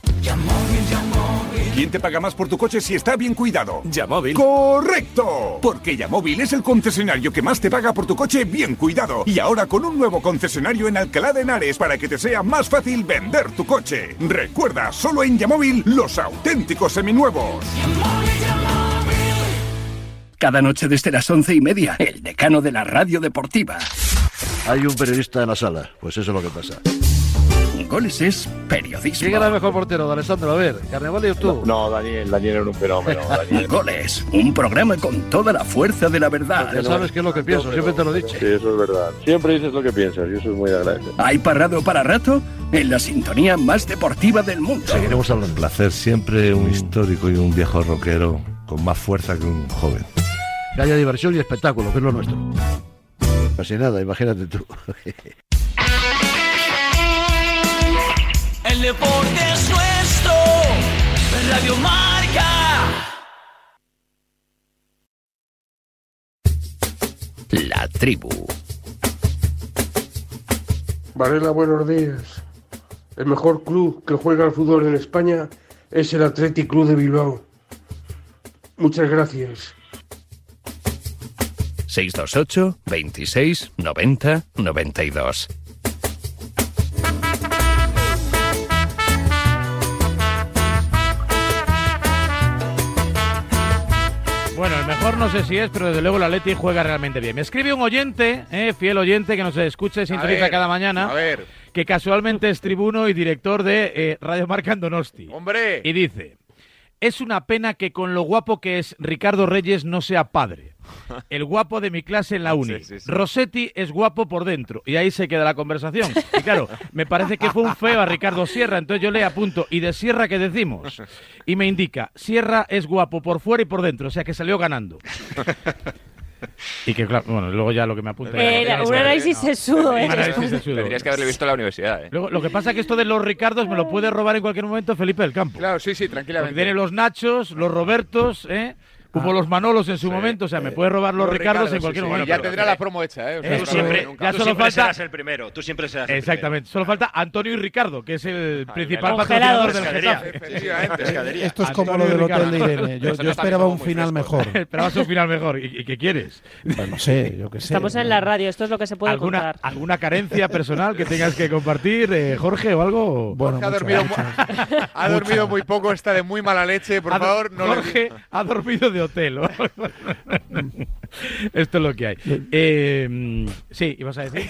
¿Quién te paga más por tu coche si está bien cuidado? Yamóvil. ¡Correcto! Porque Yamóvil es el concesionario que más te paga por tu coche bien cuidado. Y ahora con un nuevo concesionario en Alcalá de Henares para que te sea más fácil vender tu coche. Recuerda, solo en Yamóvil los auténticos seminuevos. Cada noche desde las once y media, el decano de la radio deportiva. Hay un periodista en la sala, pues eso es lo que pasa. Goles es periodismo. ¿Quién era el mejor portero, Alessandro? A ver, Carnevale o tú. No, Daniel, Daniel era un fenómeno. Daniel. Goles, un programa con toda la fuerza de la verdad. Ya sabes qué es lo que pienso, siempre te lo he dicho. Sí, eso es verdad. Siempre dices lo que piensas y eso es muy agradable. ¿Hay parrado para rato? En la sintonía más deportiva del mundo. Seguiremos hablando. Un placer, siempre un histórico y un viejo rockero con más fuerza que un joven. Que haya diversión y espectáculo, que es lo nuestro. Casi nada, imagínate tú. El deporte es nuestro. Radio Marca. La tribu. Varela, buenos días. El mejor club que juega al fútbol en España es el Athletic Club de Bilbao. Muchas gracias. 628 26 90 92. Bueno, el mejor no sé si es, pero desde luego la Leti juega realmente bien. Me escribe un oyente, eh, fiel oyente que nos escucha y sintoniza cada mañana, a ver. que casualmente es tribuno y director de eh, Radio Marca Andonosti. ¡Hombre! Y dice es una pena que con lo guapo que es Ricardo Reyes no sea padre. El guapo de mi clase en la uni. Sí, sí, sí. Rossetti es guapo por dentro. Y ahí se queda la conversación. Y claro, me parece que fue un feo a Ricardo Sierra. Entonces yo le apunto, ¿y de Sierra qué decimos? Y me indica, Sierra es guapo por fuera y por dentro. O sea que salió ganando. Y que claro, bueno, luego ya lo que me apunta. Eh, un análisis sesudo, ¿eh? Un análisis sesudo. Tendrías que haberle visto en la universidad, ¿eh? Luego, lo que pasa es que esto de los Ricardos me lo puede robar en cualquier momento Felipe del Campo. Claro, sí, sí, Porque tranquilamente. tiene los Nachos, los Robertos, ¿eh? Hubo los Manolos en su momento, o sea, me puede robar los, Los Ricardos Ricardos, en cualquier sí, sí. momento. Ya tendrá la promo hecha, ¿eh? O sea, Tú siempre, nunca. ya tú solo siempre falta- serás el primero. Tú siempre serás el Exactamente. Solo falta Antonio y Ricardo, que es el principal patrocinador del Getafe. Esto es como Antonio lo del Ricardo. hotel de Irene. Yo, yo esperaba un final mejor. Esperabas un final mejor. ¿Y, y qué quieres? Pues no sé, yo qué sé. Estamos en la radio, esto es lo que se puede ¿Alguna, contar. ¿Alguna carencia personal que tengas que compartir, eh, Jorge, o algo? Bueno, Jorge ha dormido, ha muy poco, está de muy mala leche. Por favor, no Jorge ha dormido de hotel. Esto es lo que hay. Eh, mm, sí, ¿ibas a decir?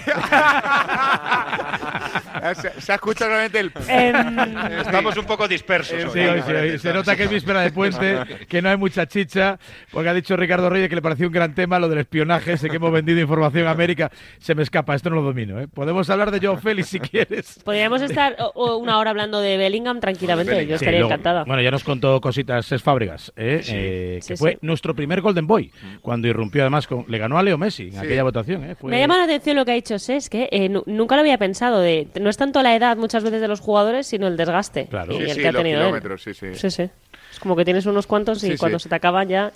se, se ha escuchado realmente el. Em, Estamos un poco dispersos. Sí, hoy, sí, hoy se nota que es víspera de puente, que no hay mucha chicha, porque ha dicho Ricardo Reyes que le pareció un gran tema lo del espionaje, sé que hemos vendido información a América, se me escapa, esto no lo domino. ¿eh? Podemos hablar de Joe Félix si quieres. Podríamos estar una hora hablando de Bellingham tranquilamente, yo Sí, estaría luego- encantada. Bueno, ya nos contó cositas es Fábregas, ¿eh? Eh, que Sí, fue sí. nuestro primer Golden Boy, cuando irrumpió además, con, le ganó a Leo Messi en aquella votación. ¿eh? Fue- Me llama la atención lo que ha dicho Ses, que eh, nu- nunca lo había pensado. de No es tanto la edad muchas veces de los jugadores, sino el desgaste Claro. y Sí, el sí, que ha tenido él. kilómetros, sí, sí. Sí, sí. Es como que tienes unos cuantos y Sí, sí. cuando se te acaban ya...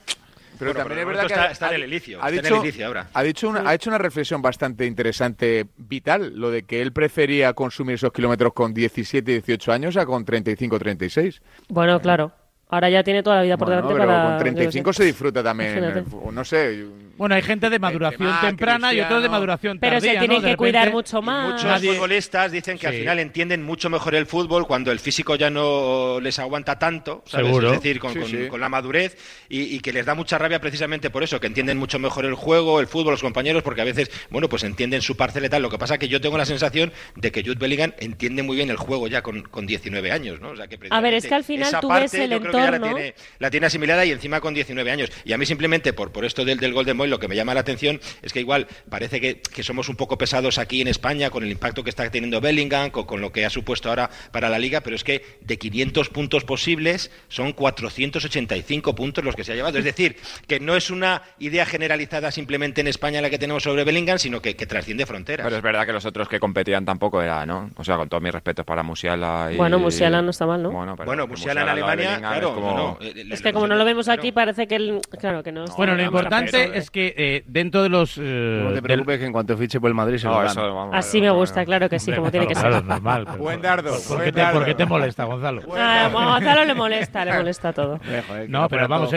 Pero Bueno, también pero es verdad que está- ha- está en el inicio, ha está en dicho, el inicio ahora. Ha, dicho una, ha hecho una reflexión bastante interesante, vital, lo de que él prefería consumir esos kilómetros con 17, 18 años a con 35, 36. Bueno, claro. Ahora ya tiene toda la vida por Bueno, delante pero para... con 35 yo qué sé. se disfruta también, eh, no sé. Bueno, hay gente de maduración temprana y otros de maduración Pero tardía. se tienen que cuidar mucho más. Muchos Nadie- futbolistas dicen que al final entienden mucho mejor el fútbol cuando el físico ya no les aguanta tanto, ¿sabes? Seguro. Es decir, con, Sí, con- sí. con la madurez y, y que les da mucha rabia precisamente por eso, que entienden mucho mejor el juego, el fútbol, los compañeros, porque a veces, bueno, pues entienden su parcela y tal. Lo que pasa es que yo tengo la sensación de que Jude Bellingham entiende muy bien el juego ya con, con 19 años, ¿no? O sea, que A ver, es que al final tú parte ves el que ya la tiene, la tiene asimilada y encima con 19 años. Y a mí simplemente por, por esto del, del Golden Boy lo que me llama la atención es que igual parece que, que somos un poco pesados aquí en España con el impacto que está teniendo Bellingham, con, con lo que ha supuesto ahora para la liga, pero es que de 500 puntos posibles son 485 puntos los que se ha llevado. Es decir, que no es una idea generalizada simplemente en España la que tenemos sobre Bellingham, sino que, que trasciende fronteras. Pero es verdad que los otros que competían tampoco era, ¿no? O sea, con todos mis respetos para Musiala y... Bueno, Musiala no está mal, ¿no? Bueno, pero Bueno, Musiala en Alemania, claro, es como... no, no, Es que como no lo vemos aquí, parece que... el- Claro, que no... está- Bueno, lo importante es que eh, dentro de los... eh, No te del- preocupes que en cuanto fiche por el Madrid se No, lo eso, vamos, Así me gusta, claro que sí, como tiene que ser. normal. pero- Buen dardo, ¿Por, buen qué te, dardo. por qué te molesta, Gonzalo? Ah, a Gonzalo le molesta, le molesta todo. No, pero vamos,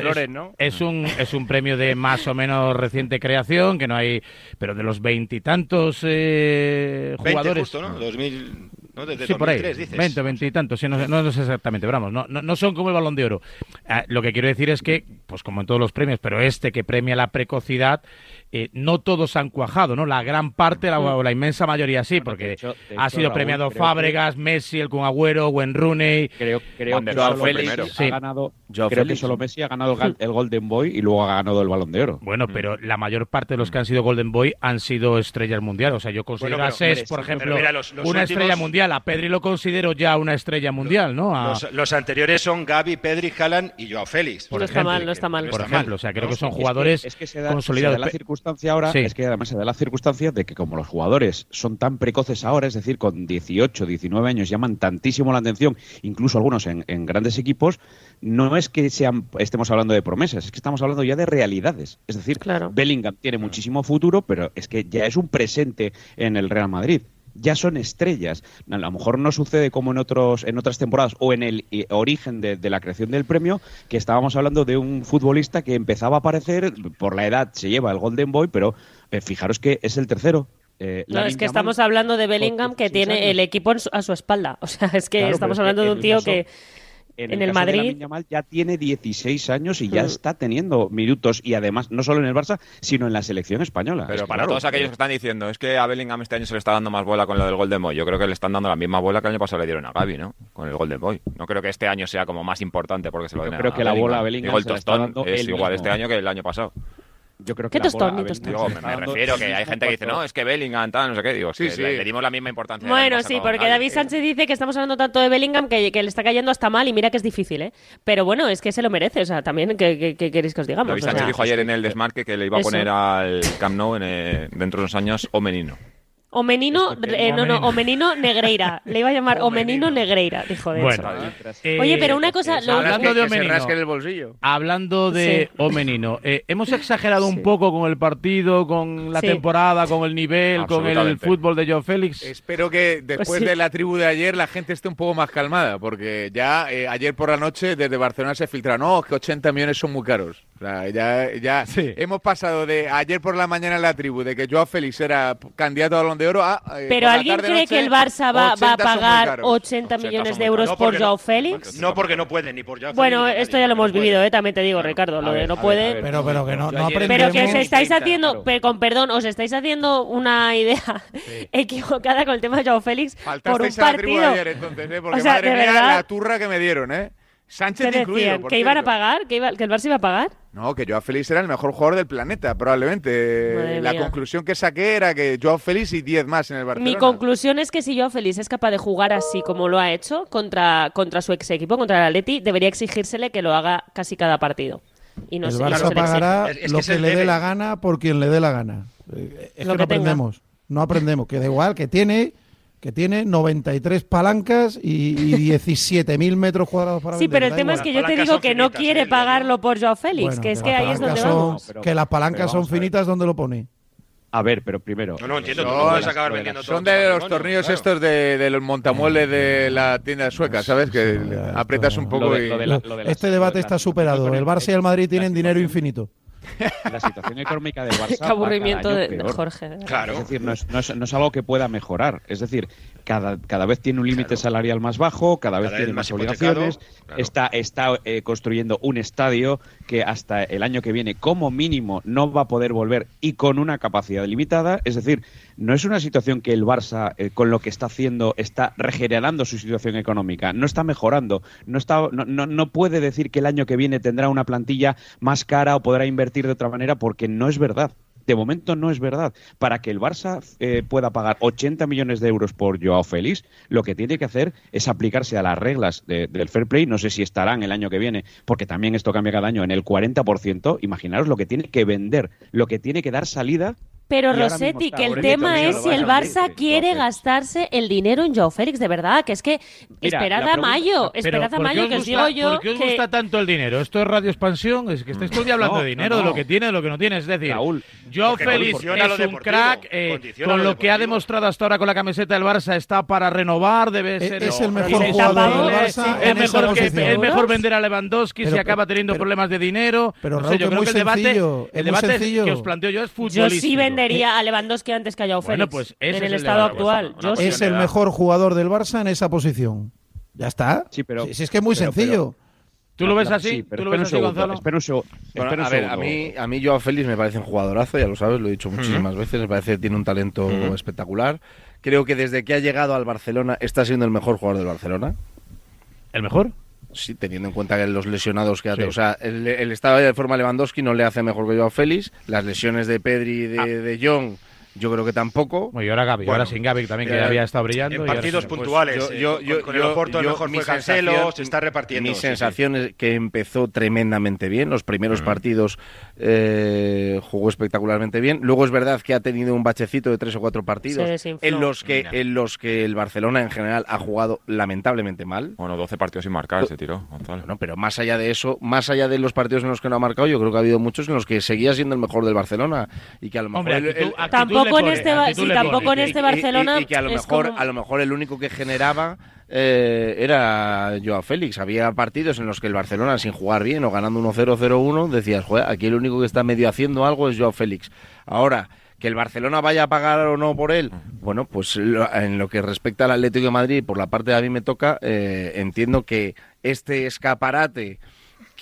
es, un es un premio de más o menos reciente creación, que no hay, pero de los veintitantos eh, 20 jugadores. justo, ¿no? 2000, ¿no? Desde Sí, por ahí, 2003, dices. 20, 20 y tantos, sí, no, sé- no, sé exactamente, pero vamos, no, no, no son como el balón de oro. Ah, lo que quiero decir es que, pues como en todos los premios, pero este que premia la precocidad, eh, no todos han cuajado, ¿no? La gran parte, la, o la inmensa mayoría sí, porque hecho- de ha sido Raúl, premiado Fábregas, Messi, el Kun Agüero, Wayne Rooney. Creo, que ha ganado, Joao creo que solo Messi ha ganado el, Golden Boy y luego ha ganado el Balón de Oro. Bueno, pero la mayor parte de los que han sido Golden Boy han sido estrellas mundiales. O sea, yo considero Bueno, a hombre, por ejemplo, mira, los- los una últimos- estrella mundial. A Pedri lo considero ya una estrella mundial, ¿no? A- Los, los anteriores son Gaby, Pedri, Haaland y Joao Félix. No está mal, no está mal. por ejemplo, o sea, creo ¿no? que son Es que- jugadores es que se da, se consolidados. da la Pe- circunstancia ahora, Sí. es que además se da la circunstancia de que como los jugadores son tan precoces ahora, es decir, con 18, 19 años llaman tantísimo la atención, incluso algunos en, en grandes equipos, no es que sean, estemos hablando de promesas, es que estamos hablando ya de realidades. Es decir, Claro. Bellingham tiene muchísimo futuro, pero es que ya es un presente en el Real Madrid. Ya son estrellas. A lo mejor no sucede como en otros en otras temporadas o en el eh, origen de, de la creación del premio, que estábamos hablando de un futbolista que empezaba a aparecer, por la edad se lleva el Golden Boy, pero eh, fijaros que es el tercero. Eh, No, es que estamos hablando de Bellingham que 16 tiene años. el equipo a su espalda. O sea, es que Claro, estamos es hablando que de un en, en el, el caso Madrid. De Yamal ya tiene 16 años y ya mm. está teniendo minutos y además no solo en el Barça, sino en la selección española. Pero es para claro. todos aquellos eh. que están diciendo, es que a Bellingham este año se le está dando más bola con lo del Golden Boy. Yo creo que le están dando la misma bola que el año pasado le dieron a Gaby, ¿no? Con el Golden Boy. No creo que este año sea como más importante porque se lo den Yo creo que la Bellingham. bola a Bellingham Digo, el es igual este mismo. este año que el año pasado. Yo creo que ¿Qué tostón, tostón? Digo, me, refiero que hay gente que dice, no, es que Bellingham, tal, no sé qué. Digo, sí. Le, dimos la misma importancia. Bueno, sí, porque. David Sánchez dice que estamos hablando tanto de Bellingham que, que, le está cayendo hasta mal y mira que es difícil, ¿eh? Pero bueno, es que se lo merece, o sea, también, ¿qué, queréis que os digamos? David Sánchez dijo ayer en el desmarque que le iba a poner al Camp Nou en, eh, dentro de unos años o menino. Omenino, eh, no, no, Omenino Negreira. Le iba a llamar Omenino, Negreira, dijo de eso. Eh, Oye, pero una cosa. Lo... hablando de Omenino. el bolsillo. Hablando de. Omenino. Eh, hemos exagerado un poco con el partido, con la temporada, con el nivel, con el fútbol de Joe Félix. Espero que después de la tribu de ayer la gente esté un poco más calmada, porque ya ayer por la noche desde Barcelona se filtra, no, que 80 millones son muy caros. Ya, ya hemos pasado de ayer por la mañana en la tribu de que Joao Félix era candidato a Balón de Oro a. Eh, pero ¿alguien cree que el Barça va, a pagar 80, millones de euros por Joao Félix? No, porque no puede, ni por Joao Bueno, esto ya lo hemos vivido, eh, también te digo. Ricardo, lo de no puede. Pero, pero que no, Pero que os estáis haciendo, con perdón, os estáis haciendo una idea equivocada con el tema de Joao Félix por un partido. Ayer, entonces, ¿eh? Porque o sea, madre la turra que me dieron, ¿eh? Sánchez ¿Qué incluido, ¿Que iban a pagar? ¿Que, iba, ¿Que el Barça iba a pagar? No, que Joao Félix era el mejor jugador del planeta, probablemente. La conclusión que saqué era que Joao Félix y 10 más en el Barcelona. Mi conclusión es que si Joao Félix es capaz de jugar así como lo ha hecho contra, contra su ex equipo, contra el Atleti, debería exigírsele que lo haga casi cada partido. Y no, el Barça pagará lo que, le dé la gana por quien le dé la gana. Eh, es lo que, aprendemos. No aprendemos. Que da igual, que tiene que tiene 93 palancas y, y 17.000 metros cuadrados para Sí, vender, pero el tema es que yo te digo que no quiere eh, pagarlo por Joao Félix, bueno, que es que, que ahí es donde vamos. Son, no, pero, que las palancas son finitas, ¿dónde lo pone? A ver, pero primero. No, no entiendo, son, no puedes acabar de vendiendo Son de los tornillos claro. estos de, de, los montamuebles de la tienda sueca, ¿sabes? Que aprietas un poco lo de, y. Lo de la, lo la, este debate está superado. El Barça y el Madrid tienen dinero infinito. la situación económica del Barça. Qué aburrimiento de, de, Jorge. Claro. Es decir, no es, no, es, no es, algo que pueda mejorar. Es decir, cada, cada vez tiene un límite salarial más bajo, cada vez tiene más, obligaciones, está, está eh, construyendo un estadio que hasta el año que viene como mínimo no va a poder volver y con una capacidad limitada, es decir, no es una situación que el Barça eh, con lo que está haciendo está regenerando su situación económica, no está mejorando, no, está, no, no, no puede decir que el año que viene tendrá una plantilla más cara o podrá invertir de otra manera porque no es verdad de momento no es verdad. Para que el Barça eh, pueda pagar 80 millones de euros por Joao Félix, lo que tiene que hacer es aplicarse a las reglas de, del fair play. No sé si estarán el año que viene, porque también esto cambia cada año en el 40%. Imaginaros lo que tiene que vender, lo que tiene que dar salida pero y Rossetti, que el tema es si el Barça abrir, quiere gastarse el dinero en Joe Félix, de verdad, que es que Mira, esperad a mayo, esperad a mayo que os digo yo. ¿Por qué os que... gusta tanto el dinero? Esto es Radio Expansión, es que estáis todo el día hablando no, de dinero, no, no. de lo que tiene, de lo que no tiene. Es decir, Raúl, Joe Félix es un crack, eh, con lo, lo que ha demostrado hasta ahora con la camiseta del Barça, está para renovar, debe e-, ser. Es, el mejor jugador del Barça. Es mejor, mejor vender a Lewandowski si acaba teniendo problemas de dinero. Pero yo creo que el debate, el debate que os planteo yo es futbolístico vendería eh, a Lewandowski antes que a Joao Félix. Pues en es el estado actual. Es el mejor jugador del Barça en esa posición. Ya está. Sí, pero, si, es que es muy sencillo. Pero, ¿Tú lo ves así? Sí, pero ¿Tú lo Gonzalo? A ver, a mí, a mí Félix me parece un jugadorazo, ya lo sabes, lo he dicho muchísimas veces, me parece que tiene un talento espectacular. Creo que desde que ha llegado al Barcelona está siendo el mejor jugador del Barcelona. ¿El mejor? Sí, teniendo en cuenta que los lesionados que hace. Sí. O sea, el, estado de forma Lewandowski no le hace mejor que yo a Félix. Las lesiones de Pedri y de, ah. de John yo creo que tampoco. Y ahora Gaby, ahora sin Gaby también, que ya había estado brillando. Partidos pues, puntuales. Yo, eh, yo, con, el Oporto el mejor fue Cancelo, se está repartiendo. Mi sensación es que empezó tremendamente bien. Los primeros mm. partidos eh, jugó espectacularmente bien. Luego es verdad que ha tenido un bachecito de tres o cuatro partidos en los, que, en los que el Barcelona en general ha jugado lamentablemente mal. Bueno, 12 partidos sin marcar se tiró, pero más allá de eso, más allá de los partidos en los que no ha marcado, yo creo que ha habido muchos en los que seguía siendo el mejor del Barcelona y que a lo mejor... Hombre, el, el, tampoco en este, tampoco en este Barcelona. Y, que a lo, mejor, el único que generaba eh, era Joao Félix. Había partidos en los que el Barcelona, sin jugar bien o ganando 1-0, 0-1, decías, joder, aquí el único que está medio haciendo algo es Joao Félix. Ahora, que el Barcelona vaya a pagar o no por él, bueno, pues en lo que respecta al Atlético de Madrid, por la parte de a mí me toca, eh, entiendo que este escaparate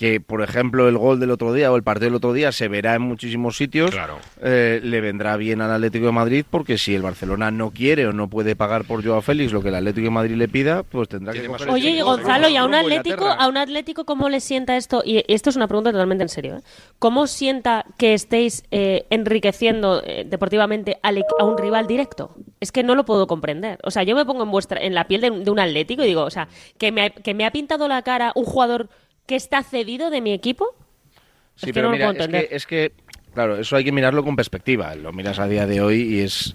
que, por ejemplo, el gol del otro día o el partido del otro día se verá en muchísimos sitios, eh, le vendrá bien al Atlético de Madrid porque si el Barcelona no quiere o no puede pagar por Joao Félix lo que el Atlético de Madrid le pida, pues tendrá que el Oye, y Gonzalo, ¿y a un Atlético, a un Atlético cómo le sienta esto? Y esto es una pregunta totalmente en serio. ¿eh? ¿Cómo sienta que estéis eh, enriqueciendo eh, deportivamente a un rival directo? Es que no lo puedo comprender. O sea, yo me pongo en vuestra en la piel de, un- de un Atlético y digo, o sea, que me, ha, que me ha pintado la cara un jugador que está cedido de mi equipo. Sí, es que pero no lo mira, puedo es entender. que, es que, claro, eso hay que mirarlo con perspectiva. Lo miras a día de hoy y es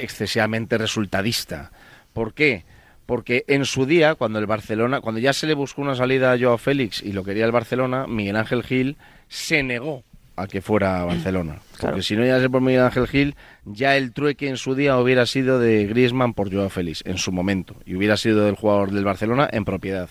excesivamente resultadista. ¿Por qué? Porque en su día, cuando el Barcelona, cuando ya se le buscó una salida a Joao Félix y lo quería el Barcelona, Miguel Ángel Gil se negó a que fuera a Barcelona. Porque si no llegase ser por Miguel Ángel Gil, ya el trueque en su día hubiera sido de Griezmann por Joao Félix, en su momento. Y hubiera sido del jugador del Barcelona en propiedad.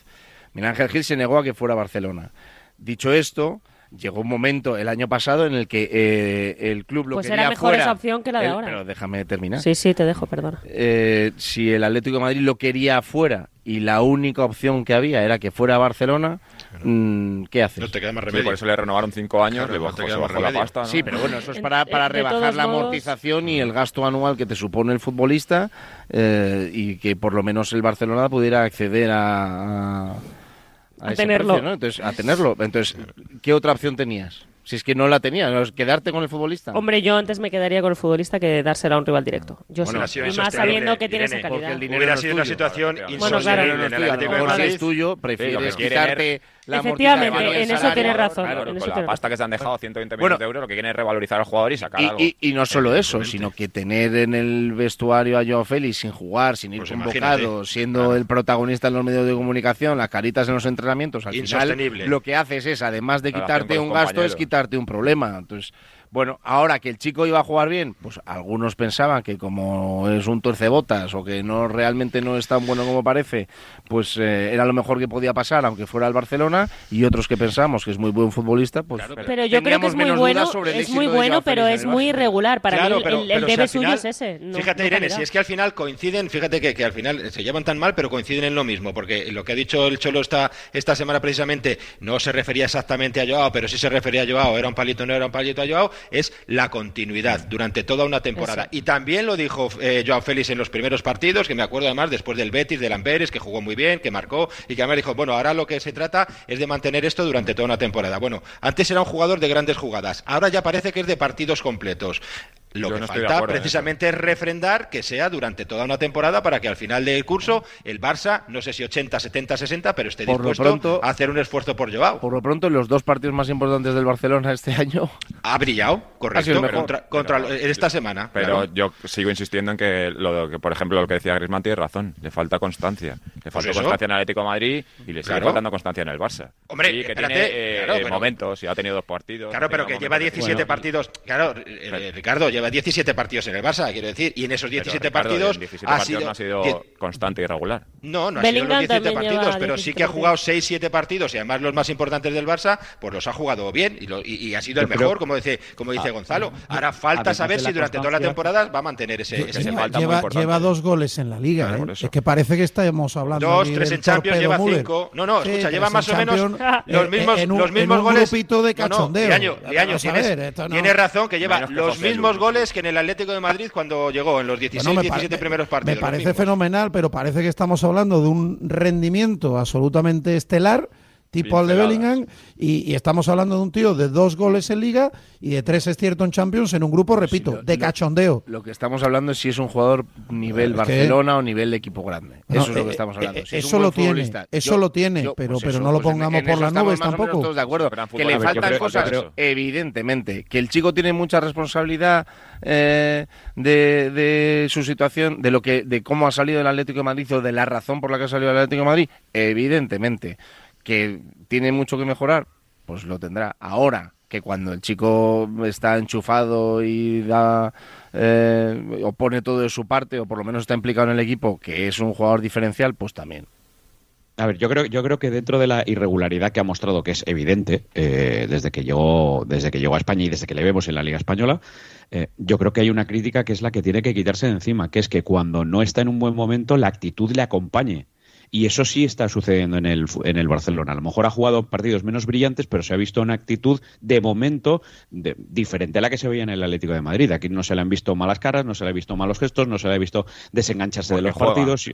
Miguel Ángel Gil se negó a que fuera a Barcelona. Dicho esto, llegó un momento el año pasado en el que eh, el club lo Pues quería era mejor fuera. esa opción que la de El- ahora. Pero déjame terminar. Sí, sí, te dejo, perdona. Eh, si el Atlético de Madrid lo quería fuera y la única opción que había era que fuera a Barcelona, mm, ¿qué haces? No te queda más remedio. por eso le renovaron cinco años, le bajó, se bajó la pasta. ¿no? Sí, pero bueno, eso es para, para rebajar la modos- amortización y el gasto anual que te supone el futbolista eh, y que por lo menos el Barcelona pudiera acceder a, a, A tenerlo. precio, ¿no? Entonces, a tenerlo. Entonces, ¿qué otra opción tenías? Si es que no la tenías, ¿no? quedarte con el futbolista. Hombre, yo antes me quedaría con el futbolista que dársela a un rival directo. Yo Bueno, sí. Y más sabiendo que tiene esa calidad. el dinero Hubiera no es sido una situación Bueno, insostenible claro. mejor si Madrid. es tuyo, prefieres quitarte la Efectivamente, el en eso tienes razón, Claro, en con eso la pasta que se han dejado, 120 millones Bueno, de euros, lo que quieren es revalorizar al jugador y sacar Y, algo. y- y no solo eso, sino que tener en el vestuario a Joao Félix sin jugar, sin ir Pues convocado, imagínate. siendo el protagonista en los medios de comunicación, las caritas en los entrenamientos, al final Insostenible. lo que haces es, además de Relación quitarte un gasto, es quitarte un problema. Entonces, bueno, ahora que el chico iba a jugar bien, pues algunos pensaban que como es un tuercebotas o que no realmente no es tan bueno como parece, pues eh, era lo mejor que podía pasar, aunque fuera al Barcelona, y otros que pensamos que es muy buen futbolista, pues Pero yo creo que es muy menos bueno, es muy bueno, pero es muy irregular. Para Claro, mí el- pero- el, pero debe suyo final- es ese. no- fíjate, no Irene, calidad. si es que al final coinciden, fíjate que, que al final se llevan tan mal, pero coinciden en lo mismo, porque lo que ha dicho el Cholo esta, esta semana precisamente no se refería exactamente a Joao, pero sí se refería a Joao, era un palito, no era un palito a Joao, es la continuidad durante toda una temporada. Y también lo dijo eh, Joao Félix en los primeros partidos, que me acuerdo además después del Betis, del Amberes, que jugó muy bien, que marcó, y que además dijo, bueno, ahora lo que se trata es de mantener esto durante toda una temporada. Bueno, antes era un jugador de grandes jugadas, ahora ya parece que es de partidos completos. Lo Yo que no falta acuerdo precisamente es refrendar que sea durante toda una temporada para que al final del curso el Barça, no sé si 80, 70, 60, pero esté Por dispuesto pronto- a hacer un esfuerzo por Joao. Por lo pronto, los dos partidos más importantes del Barcelona este año. Ha brillado, Ha sido correcto, mejor. contra, contra lo- esta semana. Pero claro. yo sigo insistiendo en que, lo que, por ejemplo, lo que decía Griezmann tiene razón. Le falta constancia. Le falta eso. constancia en el Atlético de Madrid y le sigue Claro. faltando constancia en el Barça. Hombre, sí, que espérate, tiene eh, claro, eh, pero- momentos y ha tenido dos partidos. Claro, ha pero que lleva momentos. 17 partidos. Claro, eh, Ricardo, lleva 17 partidos en el Barça, quiero decir, y en esos Pero, 17 Ricardo, partidos en 17 ha partidos sido. no ha sido die- constante y regular. No, no ha sido los Bellingham 17 también partidos, lleva pero sí 17 que ha jugado 6-7 partidos y además los más importantes del Barça, pues los ha jugado bien y, lo- y- y ha sido el mejor, creo- como dice, como dice Ah, Gonzalo. Ahora falta saber si durante toda la temporada va a mantener ese, ese Lleva, nivel. lleva- lleva dos goles en la liga. ¿eh? Es que parece que estamos hablando. Dos, tres en Champions, lleva Müller. cinco. No, no, Sí, escucha, lleva más o menos Champions, los eh, mismos, los mismos goles. de cachondeo. Tienes razón que lleva los mismos Lu. Goles que en el Atlético de Madrid cuando llegó en los 16, Bueno, me pare- 17 primeros partidos. Me parece fenomenal, pero parece que estamos hablando de un rendimiento absolutamente estelar, tipo al de Bellingham, y, y estamos hablando de un tío de dos goles en Liga y de tres, es cierto, en Champions, en un grupo, repito, de cachondeo. Lo que estamos hablando es si es un jugador nivel Es que- Barcelona o nivel equipo grande. No, eso es lo eh, que estamos hablando. eh, Si es eso lo tiene, futbolista. eso Yo- lo tiene, yo- pero, pues pero eso, no lo pues en- pongamos en por las nubes tampoco. todos de acuerdo. Que le faltan creo- cosas, evidentemente. Que el chico tiene mucha responsabilidad eh, de, de su situación, de lo que, de cómo ha salido el Atlético de Madrid o de la razón por la que ha salido el Atlético de Madrid, evidentemente. Que tiene mucho que mejorar, pues lo tendrá. Ahora que cuando el chico está enchufado y da eh, pone todo de su parte o por lo menos está implicado en el equipo, que es un jugador diferencial, pues también. A ver, yo creo, yo creo que dentro de la irregularidad que ha mostrado, que es evidente eh, desde que llegó, desde que llegó a España y desde que le vemos en la Liga Española, eh, yo creo que hay una crítica que es la que tiene que quitarse de encima, que es que cuando no está en un buen momento, la actitud le acompañe. Y eso sí está sucediendo en el, en el Barcelona. A lo mejor ha jugado partidos menos brillantes, pero se ha visto una actitud de momento de- diferente a la que se veía en el Atlético de Madrid. Aquí no se le han visto malas caras, no se le han visto malos gestos, no se le ha visto desengancharse de los juega. partidos.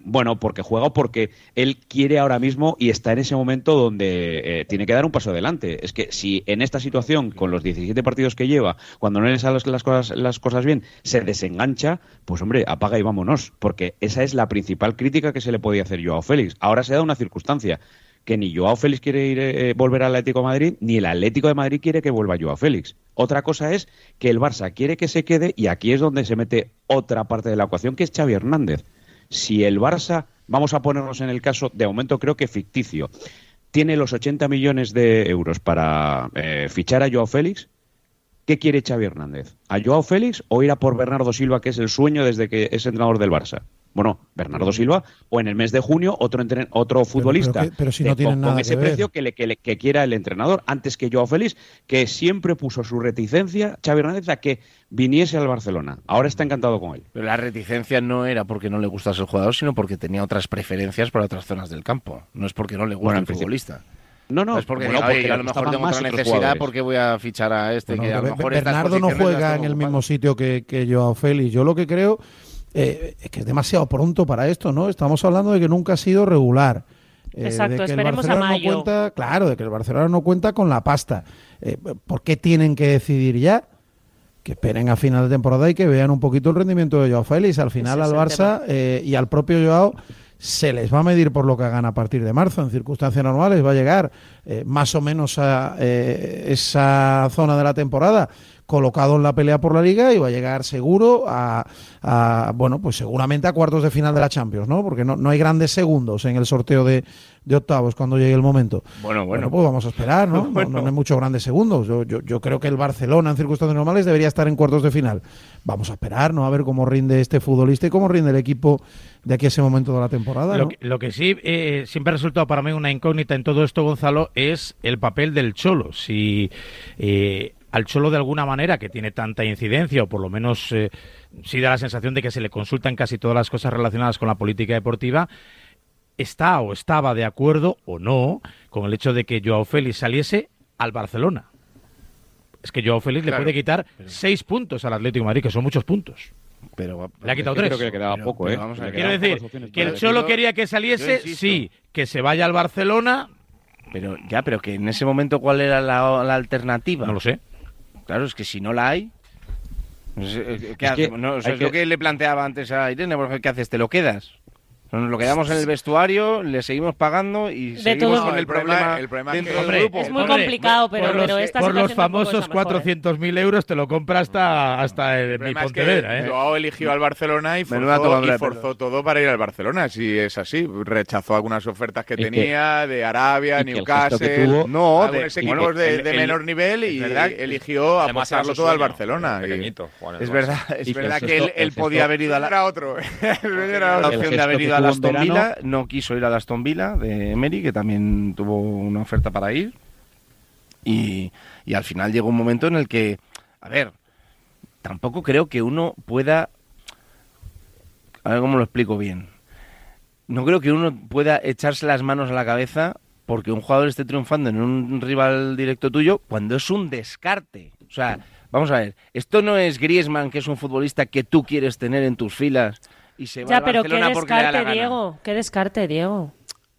Bueno, porque juega porque él quiere ahora mismo y está en ese momento donde eh, tiene que dar un paso adelante. Es que si en esta situación, con los 17 partidos que lleva, cuando no le salen las cosas, las cosas bien, se desengancha, pues hombre, apaga y vámonos. Porque esa es la principal crítica que se le podía hacer Joao Félix. Ahora se da una circunstancia que ni Joao Félix quiere ir, eh, volver al Atlético Madrid, ni el Atlético de Madrid quiere que vuelva Joao Félix. Otra cosa es que el Barça quiere que se quede y aquí es donde se mete otra parte de la ecuación, que es Xavi Hernández. Si el Barça, vamos a ponernos en el caso, de momento creo que ficticio, tiene los 80 millones de euros para eh, fichar a Joao Félix, ¿qué quiere Xavi Hernández? ¿A Joao Félix o ir a por Bernardo Silva, que es el sueño desde que es entrenador del Barça? Bueno, Bernardo Silva, o en el mes de junio otro, entren- otro futbolista. pero que- pero si no tienen con, nada con que ese ver. precio que, le, que, le- que quiera el entrenador, antes que Joao Félix, que siempre puso su reticencia, Xavi Hernández, a que viniese al Barcelona. Ahora está encantado con él. Pero la reticencia no era porque no le gustase el jugador, sino porque tenía otras preferencias para otras zonas del campo. No es porque no le gusta Bueno, en el futbolista. No, no, es porque, bueno, diga, "Oye, porque a lo mejor tengo más otra necesidad porque voy a fichar a este Bueno, que a lo mejor Bernardo no juega en tengo el ocupadas". mismo sitio que, que Joao Félix. Yo lo que creo eh, es que es demasiado pronto para esto, ¿no? Estamos hablando de que nunca ha sido regular. Eh, Exacto, de que el esperemos a Barcelona no mayo. cuenta, claro, de que el Barcelona no cuenta con la pasta. Eh, ¿Por qué tienen que decidir ya? Que esperen a final de temporada y que vean un poquito el rendimiento de Joao Félix. Al final al el Barça eh, y al propio Joao se les va a medir por lo que hagan a partir de marzo. En circunstancias normales va a llegar eh, más o menos a eh, esa zona de la temporada colocado en la pelea por la liga y va a llegar seguro a, a, bueno pues seguramente a cuartos de final de la Champions no porque no, no hay grandes segundos en el sorteo de, de octavos cuando llegue el momento Bueno, bueno. pues vamos a esperar no No- no, no hay muchos grandes segundos yo, yo, yo creo que el Barcelona en circunstancias normales debería estar en cuartos de final vamos a esperar no a ver cómo rinde este futbolista y cómo rinde el equipo de aquí a ese momento de la temporada Lo ¿no? que, lo que sí eh, siempre ha resultado para mí una incógnita en todo esto, Gonzalo, es el papel del Cholo. Si eh, al Cholo de alguna manera, que tiene tanta incidencia, o por lo menos eh, sí da la sensación de que se le consultan casi todas las cosas relacionadas con la política deportiva, está o estaba de acuerdo o no con el hecho de que Joao Félix saliese al Barcelona. Es que Joao Félix le puede quitar seis puntos al Atlético de Madrid, que son muchos puntos. Pero, Le ha quitado tres. creo que le quedaba Pero- poco, pero ¿eh? vamos a Le ver. Quiero decir, que el Cholo quería que saliese, sí. Que se vaya al Barcelona, Pero ya, pero que en ese momento, ¿cuál era la, la alternativa? no lo sé. Claro, es que si no la hay. eh, ¿Qué Es que? No, o sea, hay es lo que- que le planteaba antes a Irene, porque ¿qué haces? ¿Te lo quedas? Nos lo quedamos en el vestuario, le seguimos pagando y seguimos todo- con el, el problema- problema, el problema es dentro que- del Hombre, grupo. Es muy Hombre, complicado, pero, por los, pero esta por los famosos la mejor, ¿eh? 400.000 euros te lo compra hasta, hasta el, El mi problema es que Pontevedra, ¿eh? Joao eligió al Barcelona y forzó, y de forzó todo para ir al Barcelona. Si es así, rechazó algunas ofertas que Y que- tenía de Arabia, Newcastle, tuvo- No, algunos de- equipos de, el- de el- menor nivel y verdad, eligió apostarlo todo al Barcelona. de Y- Es verdad, es verdad que él, podía haber ido a la, Era otro. Era la opción de haber ido a Aston verano- Villa, no quiso ir a la Aston Villa de Emery, que también tuvo una oferta para ir. Y, y al final llegó un momento en el que, a ver, tampoco creo que uno pueda... A ver cómo lo explico bien. No creo que uno pueda echarse las manos a la cabeza porque un jugador esté triunfando en un rival directo tuyo cuando es un descarte. O sea, vamos a ver, esto no es Griezmann, que es un futbolista que tú quieres tener en tus filas y se va Ya, al pero qué Barcelona porque le da la descarte, gana. Diego. Qué descarte, Diego.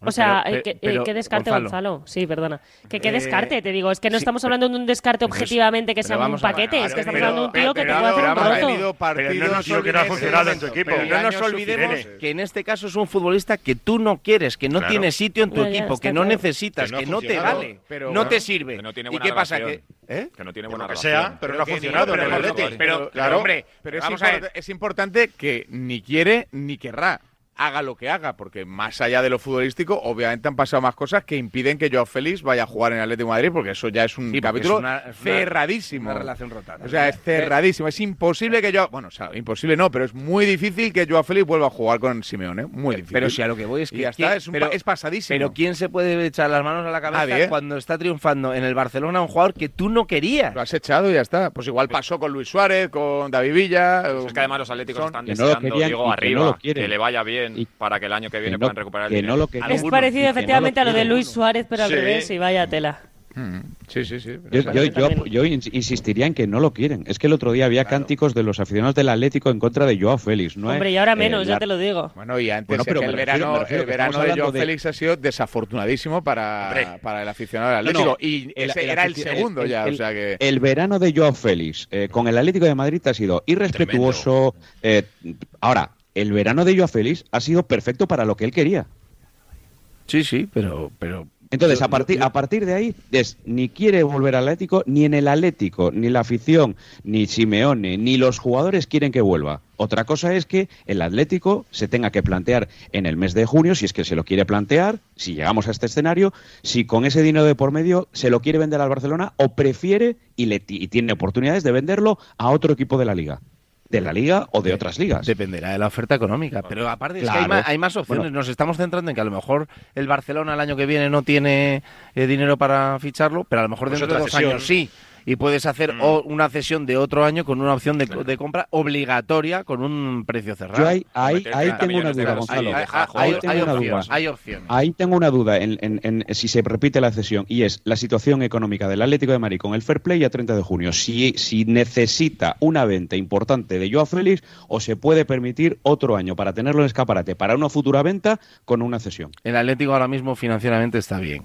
O Bueno, sea, pero- eh, que- eh, pero, qué descarte, Gonzalo. Gonzalo. Sí, perdona. Que qué Eh, descarte, te digo. Es que no sí, estamos pero- hablando de un descarte pero es- objetivamente que pero sea un ver, paquete. es que estamos pero- hablando de un tío que te pero puede hacer un roto. Pero no un tío que no ha funcionado en tu equipo. pero No nos olvidemos que en este caso es un futbolista que tú no quieres, que no Claro. tiene sitio en tu equipo, que no necesitas, Que no que te vale, pero no bueno, te sirve. que no tiene ¿Y buena qué pasa? Que, ¿eh? Que no tiene buena lo que sea, pero no ha que funcionado ni- en el pero-. Pero, Claro, hombre, pero es, vamos a ver. importante, es importante que ni quiere ni querrá. Haga lo que haga, porque más allá de lo futbolístico, obviamente han pasado más cosas que impiden que Joao Félix vaya a jugar en el Atlético de Madrid, porque eso ya es un Sí, capítulo es una- es una- cerradísimo. una relación rota. O sea, es cerradísimo. Es imposible que yo, bueno, o sea, imposible no, pero es muy difícil que Joao Félix vuelva a jugar con Simeone, muy difícil. Pero si a lo que voy es Y que ya ¿quién- está, es, un pero- pa- es pasadísimo. Pero ¿quién se puede echar las manos a la cabeza Nadie, ¿eh? cuando está triunfando en el Barcelona un jugador que tú no querías? Lo has echado y ya está. Pues igual pasó con Luis Suárez, con David Villa. Es que además los atléticos Son- están que no lo deseando, querían y que arriba, no lo que, le vaya bien para que el año que viene no- puedan recuperar el dinero. no lo querían. Es parecido efectivamente a lo de. Luis Suárez, pero al Sí. revés, y vaya tela. Sí, sí, sí. Yo, yo, yo- yo ins- insistiría en que no lo quieren. Es que el otro día había cánticos de los aficionados del Atlético en contra de Joao Félix. ¿no? Hombre, y ahora Eh, menos, ya la- te lo digo. Bueno, y antes Bueno, es que el refiero- verano, el verano de Joao de- Félix ha sido desafortunadísimo para, para el aficionado del No, Atlético. no, y el- ese el era el segundo el- ya, el- o sea que... El verano de Joao Félix eh, con el Atlético de Madrid ha sido irrespetuoso. eh, ahora, el verano de Joao Félix ha sido perfecto para lo que él quería. Sí, sí, pero... pero Entonces, yo- a, partir, yo- a partir de ahí, es, ni quiere volver al Atlético, ni en el Atlético, ni la afición, ni Simeone, ni los jugadores quieren que vuelva. Otra cosa es que el Atlético se tenga que plantear en el mes de junio, si es que se lo quiere plantear, si llegamos a este escenario, si con ese dinero de por medio se lo quiere vender al Barcelona o prefiere y, le, y tiene oportunidades de venderlo a otro equipo de la liga. De la liga o de otras ligas. Dependerá de la oferta económica. Pero aparte es que hay más, hay más opciones. Bueno. Nos estamos centrando en que a lo mejor el Barcelona el año que viene no tiene eh, dinero para ficharlo, pero a lo mejor Pues dentro de dos años sí. Y puedes hacer o- una cesión de otro año con una opción de, de compra obligatoria con un precio cerrado. Yo ahí, ahí, Meter ahí 30 tengo una duda. Gonzalo. Hay- hay- Ahí hay- tengo hay una opciones, duda. hay opciones. Ahí tengo una duda en, en- en si se repite la cesión y es la situación económica del Atlético de Madrid con el fair play a 30 de junio. Si, si necesita una venta importante de Joao Félix o se puede permitir otro año para tenerlo en escaparate para una futura venta con una cesión. El Atlético ahora mismo financieramente está bien.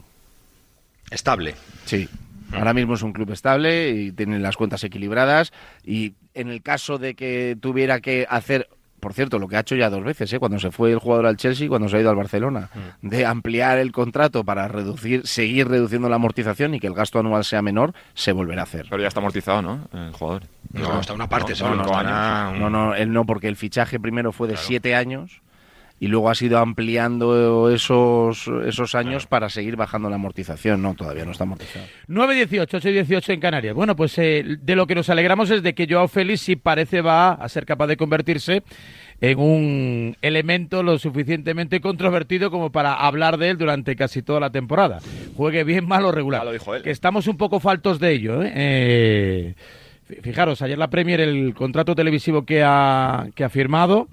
Estable. Sí. Ahora mismo es un club estable y tiene las cuentas equilibradas y en el caso de que tuviera que hacer, por cierto, lo que ha hecho ya dos veces, ¿eh? cuando se fue el jugador al Chelsea y cuando se ha ido al Barcelona, de ampliar el contrato para reducir, seguir reduciendo la amortización y que el gasto anual sea menor, se volverá a hacer. Pero ya está amortizado, ¿no? El jugador. No, está una parte, no, no, un- no, no, él no, porque el fichaje primero fue de siete años y luego ha sido ampliando esos, esos años para seguir bajando la amortización. No, todavía no está amortizado. 9-18, 8-18 en Canarias. Bueno, pues eh, de lo que nos alegramos es de que Joao Félix sí parece va a ser capaz de convertirse en un elemento lo suficientemente controvertido como para hablar de él durante casi toda la temporada. Juegue bien, mal o regular. Que estamos un poco faltos de ello. ¿eh? Eh, fi- fijaros, ayer la Premier, el contrato televisivo que ha, que ha firmado,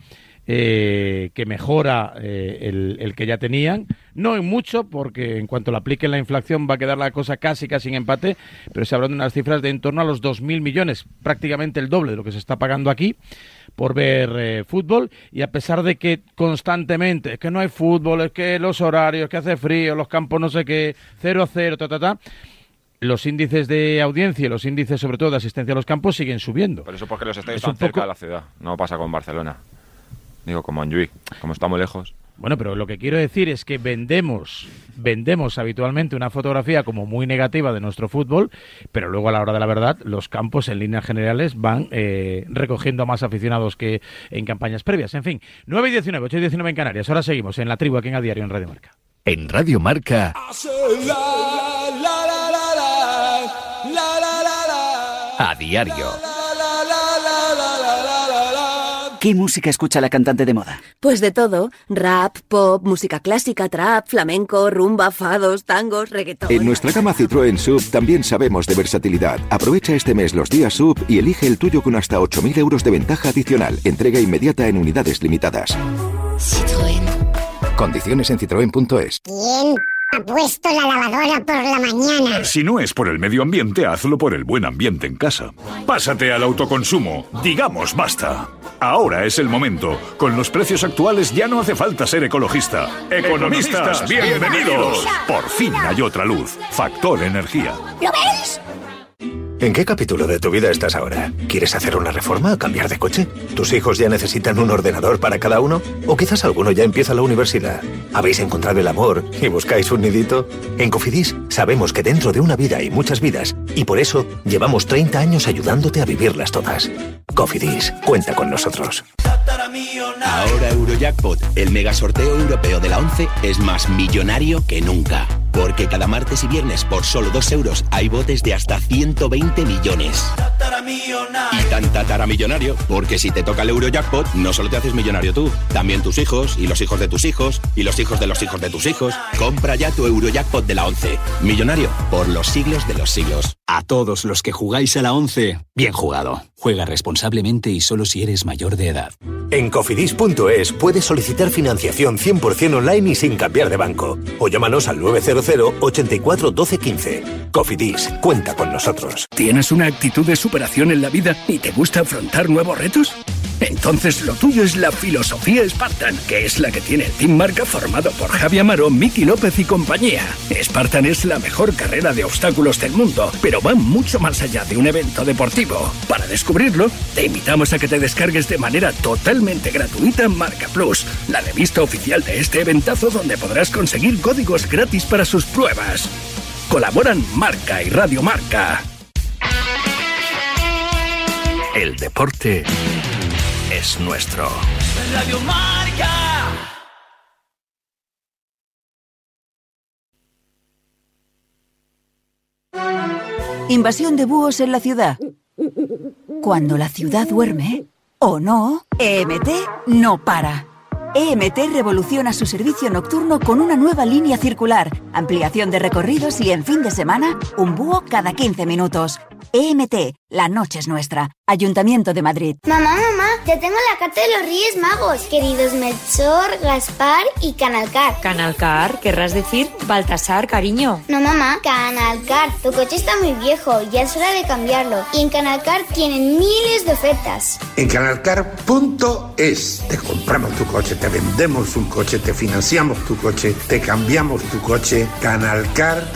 eh, que mejora eh, el, el que ya tenían. No en mucho, porque en cuanto le apliquen la inflación va a quedar la cosa casi, casi en empate, pero se hablan de unas cifras de en torno a los 2.000 millones, prácticamente el doble de lo que se está pagando aquí por ver eh, fútbol y a pesar de que constantemente es que no hay fútbol, es que los horarios, que hace frío, los campos no sé qué, 0 a 0, ta, ta, ta, los índices de audiencia y los índices sobre todo de asistencia a los campos siguen subiendo. Pero eso porque los estadios Es están cerca poco- de la ciudad. No pasa con Barcelona. Digo, como Montjuic. Como está muy lejos. Bueno, pero lo que quiero decir es que vendemos, vendemos habitualmente una fotografía como muy negativa de nuestro fútbol, pero luego a la hora de la verdad los campos en líneas generales van eh, recogiendo a más aficionados que en campañas previas. En fin, 9 y 19, 8 y 19 en Canarias. Ahora seguimos en la tribu aquí en A Diario en Radio Marca. En Radio Marca, a diario. ¿Qué música escucha la cantante de moda? Pues de todo, rap, pop, música clásica, trap, flamenco, rumba, fados, tangos, reggaetón. En nuestra gama Citroën Sub también sabemos de versatilidad. Aprovecha este mes los días Sub y elige el tuyo con hasta 8.000 euros de ventaja adicional. Entrega inmediata en unidades limitadas. Citroën. Condiciones en citroen.es. ¿Quién ha puesto la lavadora por la mañana? Si no es por el medio ambiente, hazlo por el buen ambiente en casa. Pásate al autoconsumo. Digamos basta. Ahora es el momento. Con los precios actuales ya no hace falta ser ecologista. Economistas, bienvenidos. Por fin hay otra luz. Factor Energía. ¿Lo veis? ¿En qué capítulo de tu vida estás ahora? ¿Quieres hacer una reforma o cambiar de coche? ¿Tus hijos ya necesitan un ordenador para cada uno? ¿O quizás alguno ya empieza la universidad? ¿Habéis encontrado el amor y buscáis un nidito? En Cofidis sabemos que dentro de una vida hay muchas vidas y por eso llevamos 30 años ayudándote a vivirlas todas. Cofidis, cuenta con nosotros. Ahora Eurojackpot, el mega sorteo europeo de la 11, es más millonario que nunca. Porque cada martes y viernes por solo 2 euros hay botes de hasta 120 millones. Y tan tataramillonario, porque si te toca el Eurojackpot, no solo te haces millonario tú, también tus hijos, y los hijos de tus hijos, y los hijos de los hijos de tus hijos. Compra ya tu Eurojackpot de la 11. Millonario por los siglos de los siglos. A todos los que jugáis a la 11, bien jugado. Juega responsablemente y solo si eres mayor de edad. En cofidis.es puedes solicitar financiación 100% online y sin cambiar de banco. O llámanos al 900 84 12 15. Cofidis, cuenta con nosotros. ¿Tienes una actitud de superación en la vida y te gusta afrontar nuevos retos? Entonces lo tuyo es la filosofía Spartan, que es la que tiene el Team Marca formado por Javi Amaro, Miki López y compañía. Spartan es la mejor carrera de obstáculos del mundo, pero va mucho más allá de un evento deportivo. Para descubrirlo, te invitamos a que te descargues de manera totalmente gratuita Marca Plus, la revista oficial de este eventazo donde podrás conseguir códigos gratis para sus pruebas. Colaboran Marca y Radio Marca. El deporte es nuestro. Radio Marca. Invasión de búhos en la ciudad. Cuando la ciudad duerme, o no, EMT no para. EMT revoluciona su servicio nocturno con una nueva línea circular, ampliación de recorridos y en fin de semana, un búho cada 15 minutos. EMT, la noche es nuestra. Ayuntamiento de Madrid. Mamá, mamá, ya tengo la carta de los Reyes Magos, queridos Melchor, Gaspar y Canalcar. Canalcar, querrás decir Baltasar, cariño. No, mamá, Canalcar. Tu coche está muy viejo, ya es hora de cambiarlo. Y en Canalcar tienen miles de ofertas. En canalcar.es te compramos tu coche, te vendemos un coche, te financiamos tu coche, te cambiamos tu coche. Canalcar.es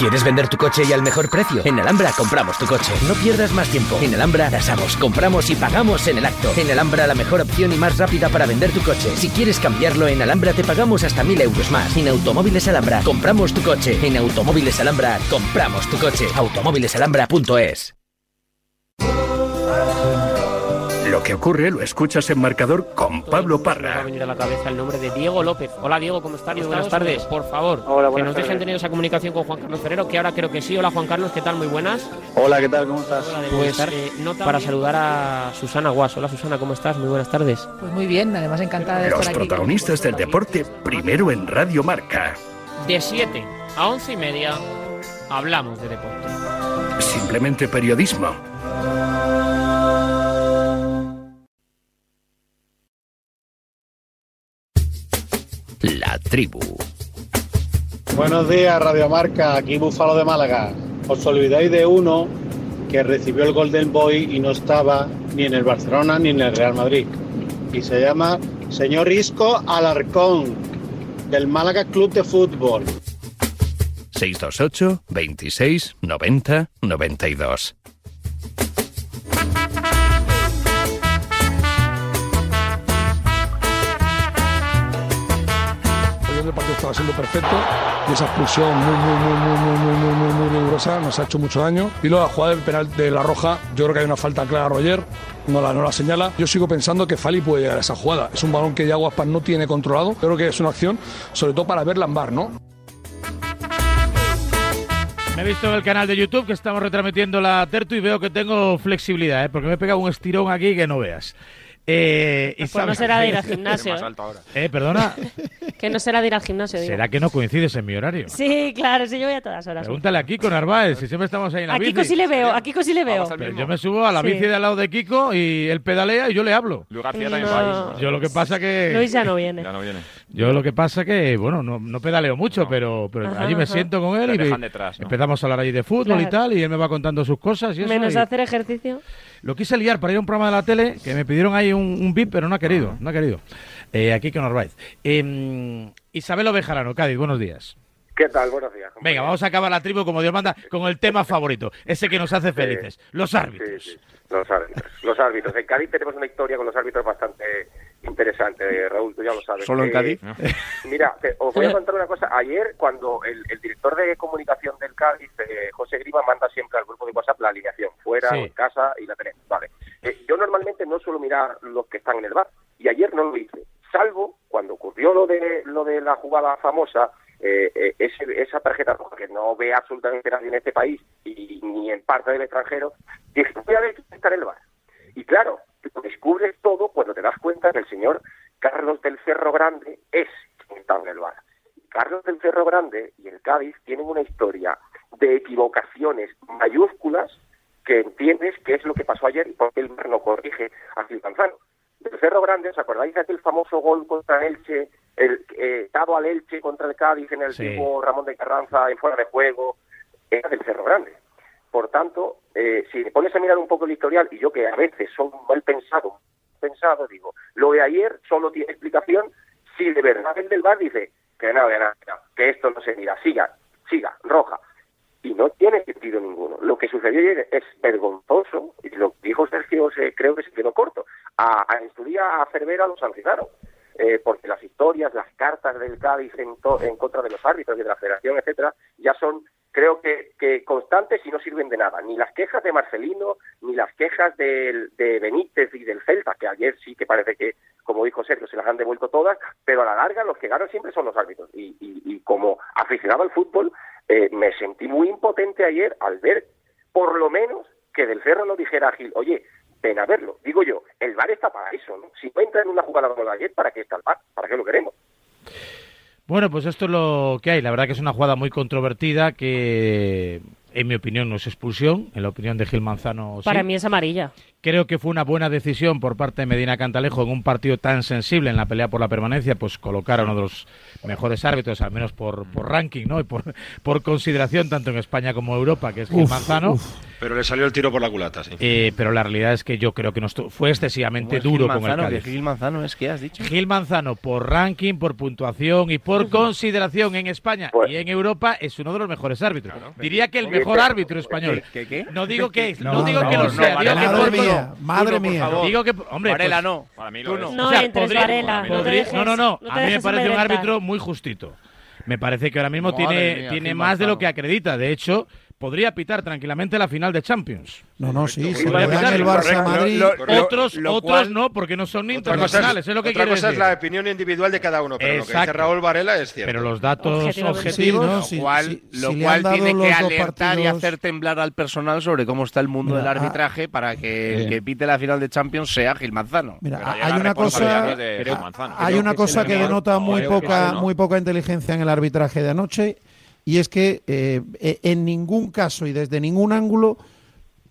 ¿Quieres vender tu coche y al mejor precio? En Alhambra compramos tu coche. No pierdas más tiempo. En Alhambra tasamos, compramos y pagamos en el acto. En Alhambra la mejor opción y más rápida para vender tu coche. Si quieres cambiarlo en Alhambra te pagamos hasta mil euros más. En Automóviles Alhambra compramos tu coche. En Automóviles Alhambra compramos tu coche. Automóvilesalhambra.es que ocurre lo escuchas en marcador con Pablo Me va a Parra. venir a la cabeza el nombre de Diego López. Hola Diego, ¿cómo estás? Muy buenas tardes. Por favor, Hola, que nos dejen tener esa comunicación con Juan Carlos Ferrero, que ahora creo que sí. Hola Juan Carlos, ¿qué tal? Muy buenas. Hola, ¿qué tal? ¿Cómo estás? Pues eh, nota para saludar a Susana Guas. Hola Susana, ¿cómo estás? Muy buenas tardes. Pues muy bien, además encantada de Los estar aquí. protagonistas del deporte primero en Radio Marca. De 7 a 11 y media hablamos de deporte. Simplemente periodismo. Tribu. Buenos días, Radio Marca, aquí Búfalo de Málaga. Os olvidáis de uno que recibió el Golden Boy y no estaba ni en el Barcelona ni en el Real Madrid. Y se llama señor Risco Alarcón, del Málaga Club de Fútbol. 628 26 90 92. El partido estaba siendo perfecto y esa expulsión muy, muy, muy, muy, muy, muy, muy, muy, rigurosa nos ha hecho mucho daño. Y luego la jugada del penal de la Roja, yo creo que hay una falta clara a Roger, no la, no la señala. Yo sigo pensando que Fali puede llegar a esa jugada. Es un balón que Yago Aspas no tiene controlado. Creo que es una acción, sobre todo para ver Lambar, ¿no? Me he visto en el canal de YouTube que estamos retransmitiendo la Tertu y veo que tengo flexibilidad, ¿eh? porque me he pegado un estirón aquí que no veas. Eh, y Pues no sabes- será de ir al gimnasio. Eh, perdona, Que no será de ir al gimnasio, digo. ¿será que no coincides en mi horario? Sí, claro, sí, yo voy a todas horas. Pregúntale a Kiko Narváez, si siempre estamos ahí en la A bici. Kiko sí le veo, a Kiko sí le veo. Pero yo me subo a la Sí. bici de al lado de Kiko y él pedalea y yo le hablo. Luis García también va ahí. Yo lo que pasa que... Luis ya no viene. Ya no viene. Yo lo que pasa que, bueno, no, no pedaleo mucho, pero, pero Ajá, allí me ajá. siento con él Te y dejan me- detrás, ¿no? empezamos a hablar allí de fútbol y tal, y él me va contando sus cosas y eso. Menos y- hacer ejercicio. Lo quise liar para ir a un programa de la tele, que me pidieron ahí un, un VIP, pero no ha querido, no ha querido. Eh, aquí con Narváez. Eh, Isabel Ovejarano, Cádiz, buenos días. ¿Qué tal? Buenos días. Venga, vamos a acabar la tribu como Dios manda con el tema favorito, ese que nos hace felices, los árbitros. Sí, sí, los árbitros. Los árbitros. En Cádiz tenemos una historia con los árbitros bastante interesante, Raúl, tú ya lo sabes. ¿Solo en Eh, Cádiz? Mira, te- os voy a contar una cosa. Ayer, cuando el, el director de comunicación del Cádiz, eh, José Grima, manda siempre al grupo de WhatsApp la alineación, fuera Sí. en casa, y la tenemos. Vale. Eh, yo normalmente no suelo mirar los que están en el bar, y ayer no lo hice, salvo cuando ocurrió lo de, lo de la jugada famosa, eh, eh, ese- esa tarjeta roja que no ve absolutamente nadie en este país y ni en parte del extranjero, dije, voy a ver quién está en el bar. Y claro, descubres todo cuando te das cuenta que el señor Carlos del Cerro Grande es quien está en el bar. Carlos del Cerro Grande y el Cádiz tienen una historia de equivocaciones mayúsculas que entiendes qué es lo que pasó ayer y por qué el VAR no corrige a Gil Manzano. Del Cerro Grande, ¿os acordáis de aquel famoso gol contra el Elche, el eh, dado al Elche contra el Cádiz en el Sí. tipo Ramón de Carranza en fuera de juego? Era del Cerro Grande. Por tanto, eh, si te pones a mirar un poco el historial, y yo que a veces soy mal pensado, pensado, digo, lo de ayer solo tiene explicación si de verdad el del bar dice que no, que no, que esto no se mira, siga, siga, roja. Y no tiene sentido ninguno. Lo que sucedió ayer es vergonzoso, y lo dijo Sergio se, creo que se quedó corto. A, a en su día a Cervera lo sancionaron, eh, porque las historias, las cartas del Cádiz en, to- en contra de los árbitros y de la federación, etcétera, ya son creo que, que constantes y no sirven de nada. Ni las quejas de Marcelino, ni las quejas de Benítez y del Celta, que ayer sí que parece que, como dijo Sergio, se las han devuelto todas, pero a la larga los que ganan siempre son los árbitros. Y, y- y como aficionado al fútbol, eh, me sentí muy impotente ayer al ver, por lo menos, que del Cerro no dijera a Gil, oye, ven a verlo. Digo yo, el VAR está para eso, ¿no? Si no entra en una jugada como la ayer, ¿para qué está el VAR? ¿Para qué lo queremos? Bueno, pues esto es lo que hay. La verdad que es una jugada muy controvertida que, en mi opinión, no es expulsión. En la opinión de Gil Manzano, sí. Para mí es amarilla. Creo que fue una buena decisión por parte de Medina Cantalejo en un partido tan sensible en la pelea por la permanencia, pues colocar a uno de los mejores árbitros, al menos por, por ranking, ¿no? Y por, por consideración tanto en España como en Europa, que es Gil Uf, Manzano. uf. Pero le salió el tiro por la culata, sí. Eh, pero la realidad es que yo creo que no fue excesivamente ¿Cómo es duro Gil con el Manzano? Cádiz. ¿Que Gil Manzano es que has dicho? Gil Manzano, por ranking, por puntuación y por consideración en España y en Europa, es uno de los mejores árbitros. Diría que el mejor árbitro español. ¿Qué, qué? No digo que, no, No, digo no, que lo no, sea, digo Varela, que madre por mía, madre por mía. Digo que, hombre, Varela pues- no. Para mí lo no. es. No o sea, entres, podría- Varela, no dejes- no, no, no, a mí me parece un árbitro muy justito. Me parece que ahora mismo Madre tiene, mía, tiene más de lo que acredita. De hecho, podría pitar tranquilamente la final de Champions. No, no, sí, si Podría le dan pitar. el Barça a Madrid... otros lo otros cual- no, porque no son internacionales, es, es lo que otra quiero cosa decir. es la opinión individual de cada uno, pero lo que dice Exacto. Raúl Varela es cierto. Pero los datos objetivos... Sí, no, Lo cual, si- lo si le cual han dado tiene que alertar y hacer temblar al personal sobre cómo está el mundo Mira, del ah, arbitraje para que el bien. que pite la final de Champions sea Gil Manzano. Mira, hay una cosa, es de Gil Manzano. hay una que cosa que denota muy poca, sí, muy poca inteligencia en el arbitraje de anoche y es que eh, eh, en ningún caso y desde ningún ángulo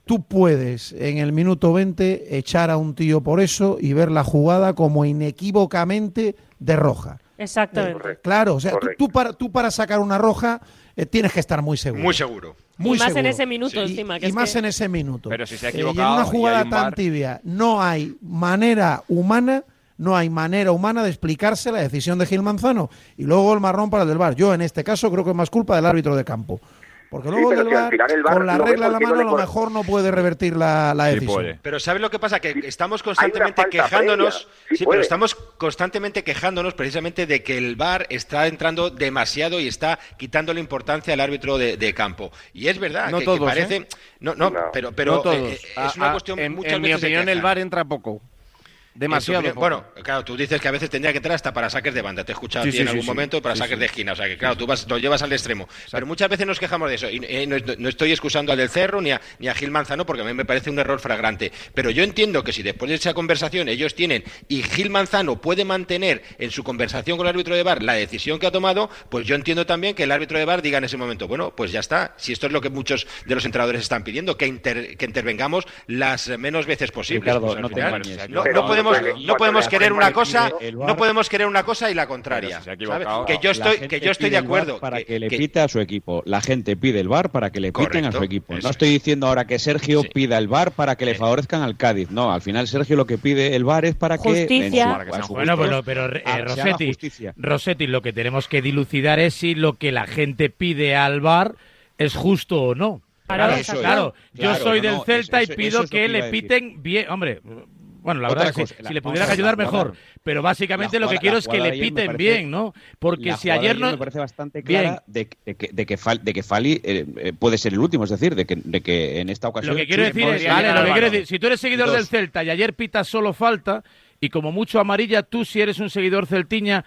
tú puedes en el minuto 20 echar a un tío por eso y ver la jugada como inequívocamente de roja. Exactamente. Claro, o sea, tú, para, tú para sacar una roja eh, tienes que estar muy seguro. Muy seguro. Muy y más en ese minuto Y- encima. y Que es más que- en ese minuto. Pero si se ha Eh, y en equivocado una y jugada un tan tibia no hay manera humana, no hay manera humana de explicarse la decisión de Gil Manzano y luego el marrón para el del VAR. Yo en este caso creo que es más culpa del árbitro de campo. Porque luego pero el si al VAR, final el VAR con la regla en la mano, a lo mejor no puede revertir la, la Sí decisión. puede. Pero ¿sabes lo que pasa? Que estamos constantemente quejándonos. previa. Sí pero estamos constantemente quejándonos precisamente de que el VAR está entrando demasiado y está quitando la importancia al árbitro de, de campo. Y es verdad No que, que todos, parece. ¿eh? No, no, No. pero, pero no todos. eh, eh, Ah, es una ah, cuestión en, muchas en mi veces opinión, el. VAR entra poco. Demasiado opinión-. Bueno, claro, tú dices que a veces tendría que entrar hasta para saques de banda. Te he escuchado Sí, a ti sí, en algún sí. momento para Sí, saques sí. de esquina. O sea que, claro, tú vas, lo llevas al extremo. Pero muchas veces nos quejamos de eso. Y eh, no, no estoy excusando al del Cerro ni a, ni a Gil Manzano porque a mí me parece un error flagrante. Pero yo entiendo que si después de esa conversación ellos tienen y Gil Manzano puede mantener en su conversación con el árbitro de bar la decisión que ha tomado, pues yo entiendo también que el árbitro de bar diga en ese momento, bueno, pues ya está. Si esto es lo que muchos de los entrenadores están pidiendo, que, inter- que intervengamos las menos veces posibles. Ricardo, Pues no te final, engañes. no, Pero no podemos podemos, no podemos querer una cosa, no podemos querer una cosa y la contraria. Que yo estoy, que yo estoy de acuerdo. Para que, que- le pite a su equipo. La gente pide el VAR para que le piten a su equipo. No estoy diciendo ahora que Sergio pida el VAR para que le favorezcan al Cádiz. No, al final Sergio lo que pide el VAR es para que. Justicia. en su- Para que a sean su Bueno, pero, pero eh, ah, Rossetti, justicia. Rossetti, lo que tenemos que dilucidar es si lo que la gente pide al VAR es justo o no. Claro, Claro, eso es. claro, yo Claro, soy no, del no, Celta eso- y pido que le piten bien, hombre. Bueno, la Otra verdad es que cosa, si la- le vamos pudiera a ver, ayudar la mejor, pero básicamente lo que quiero es que le piten parece- bien, ¿no? Porque la si ayer no me parece bastante Bien. clara de, de que, de, que Fal- de que Fali eh, eh, puede ser el último, es decir, de que, de que en esta ocasión Lo que quiero decir es, vale, lo que quiero balón. decir, si tú eres seguidor Dos. del Celta y ayer pitas solo falta y como mucho amarilla, tú si eres un seguidor celtiña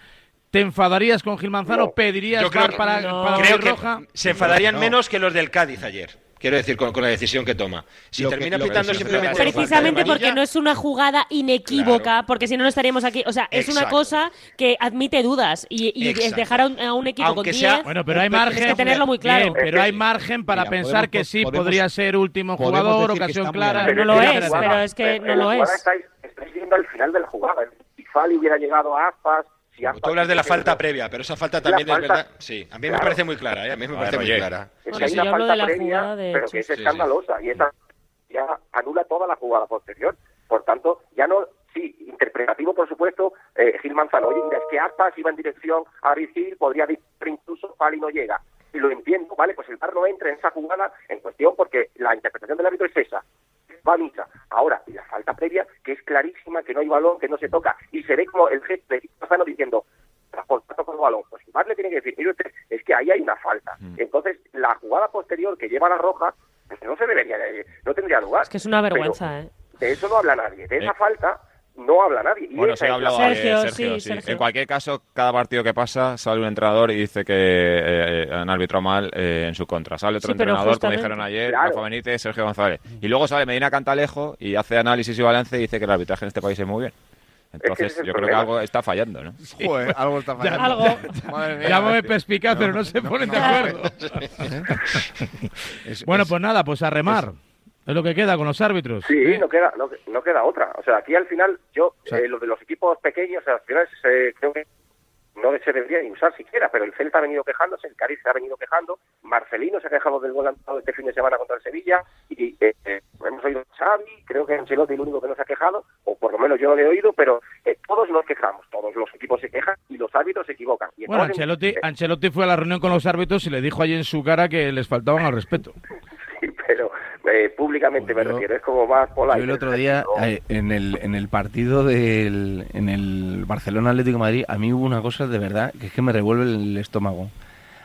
te enfadarías con Gil Manzano, No. pedirías Yo creo VAR que- para, no. para creo la que roja. se enfadarían No. menos que los del Cádiz ayer. Quiero decir, con, con la decisión que toma. Si Lo termina que pitando simplemente. Precisamente porque no es una jugada inequívoca, Claro. porque si no, no estaríamos aquí. O sea, es una Exacto. cosa que admite dudas y, y es dejar a un, a un equipo Aunque con sea- 10. Bueno, pero hay margen. que tenerlo muy claro. Bien, pero hay margen para Mira, pensar podemos- que sí podemos- podría ser último podemos jugador, decir que ocasión clara. bien. no lo es, jugada- pero es que en no lo es. Estáis, estáis viendo al final de la jugada. Si Fali hubiera llegado a Aspas... Si Aspas Tú hablas de la falta previa, pero esa falta también es falta- verdad. Sí, a mí me Claro. parece muy clara, ¿eh? a mí me A parece muy oye. clara. Es que hay una falta de previa, de pero que es Chus. Sí, sí. escandalosa y esa ya anula toda la jugada posterior. Por tanto, ya no, sí, interpretativo por supuesto, eh, Gil Manzano, oye, mira, es que Aspas iba en dirección a Vigil, podría disparar incluso Fali no llega. Y lo entiendo, ¿vale? Pues el VAR no entra en esa jugada en cuestión porque la interpretación del árbitro es esa. Va a misa. Ahora, y la falta previa, que es clarísima, que no hay balón, que no se toca, y se ve como el gesto de Gil Manzano diciendo, contacto con el balón. Pues el VAR le tiene que decir, mire usted, es que ahí hay una falta. Entonces, la jugada posterior que lleva la roja, pues no se debería, de- no tendría lugar. Es que es una vergüenza, ¿eh? De eso no habla nadie. De esa Eh. falta no habla nadie. Y Bueno, se ha hablado Sergio, Sergio, sí, sí. Sergio. En cualquier caso, cada partido que pasa sale un entrenador y dice que eh, han arbitrado mal eh, en su contra. Sale otro Sí, entrenador, como dijeron ayer, Claro. Rafa Benítez, Sergio González. Y luego sale Medina Cantalejo y hace análisis y balance y dice que el arbitraje en este país es muy bien. Entonces, es yo creo que algo está fallando, ¿no? Joder, algo está fallando. Algo. Madre mía. Llámame perspicaz, pero no se ponen de acuerdo. Es- Bueno, es- pues nada, pues a remar. Es lo que queda con los árbitros. Sí, ¿eh? no queda, no, no queda otra. O sea, aquí al final, yo, sea- eh, lo de los equipos pequeños, al final se- creo que no se debería ni usar siquiera, pero el Celta ha venido quejándose, el Cádiz se ha venido quejando, Marcelino se ha quejado del gol anotado este fin de semana contra el Sevilla, y eh, eh, hemos oído a Xavi, creo que Ancelotti es el único que no se ha quejado, o por lo menos yo no le he oído, pero eh, todos nos quejamos, todos los equipos se quejan y los árbitros se equivocan. Y Bueno, Ancelotti, Ancelotti fue a la reunión con los árbitros y le dijo allí en su cara que les faltaban al respeto. pero eh, públicamente Pues me yo- refiero, es como más polite. Yo el otro día, eh, en el, en el partido del en el Barcelona Atlético de Madrid, a mí hubo una cosa de verdad que es que me revuelve el estómago.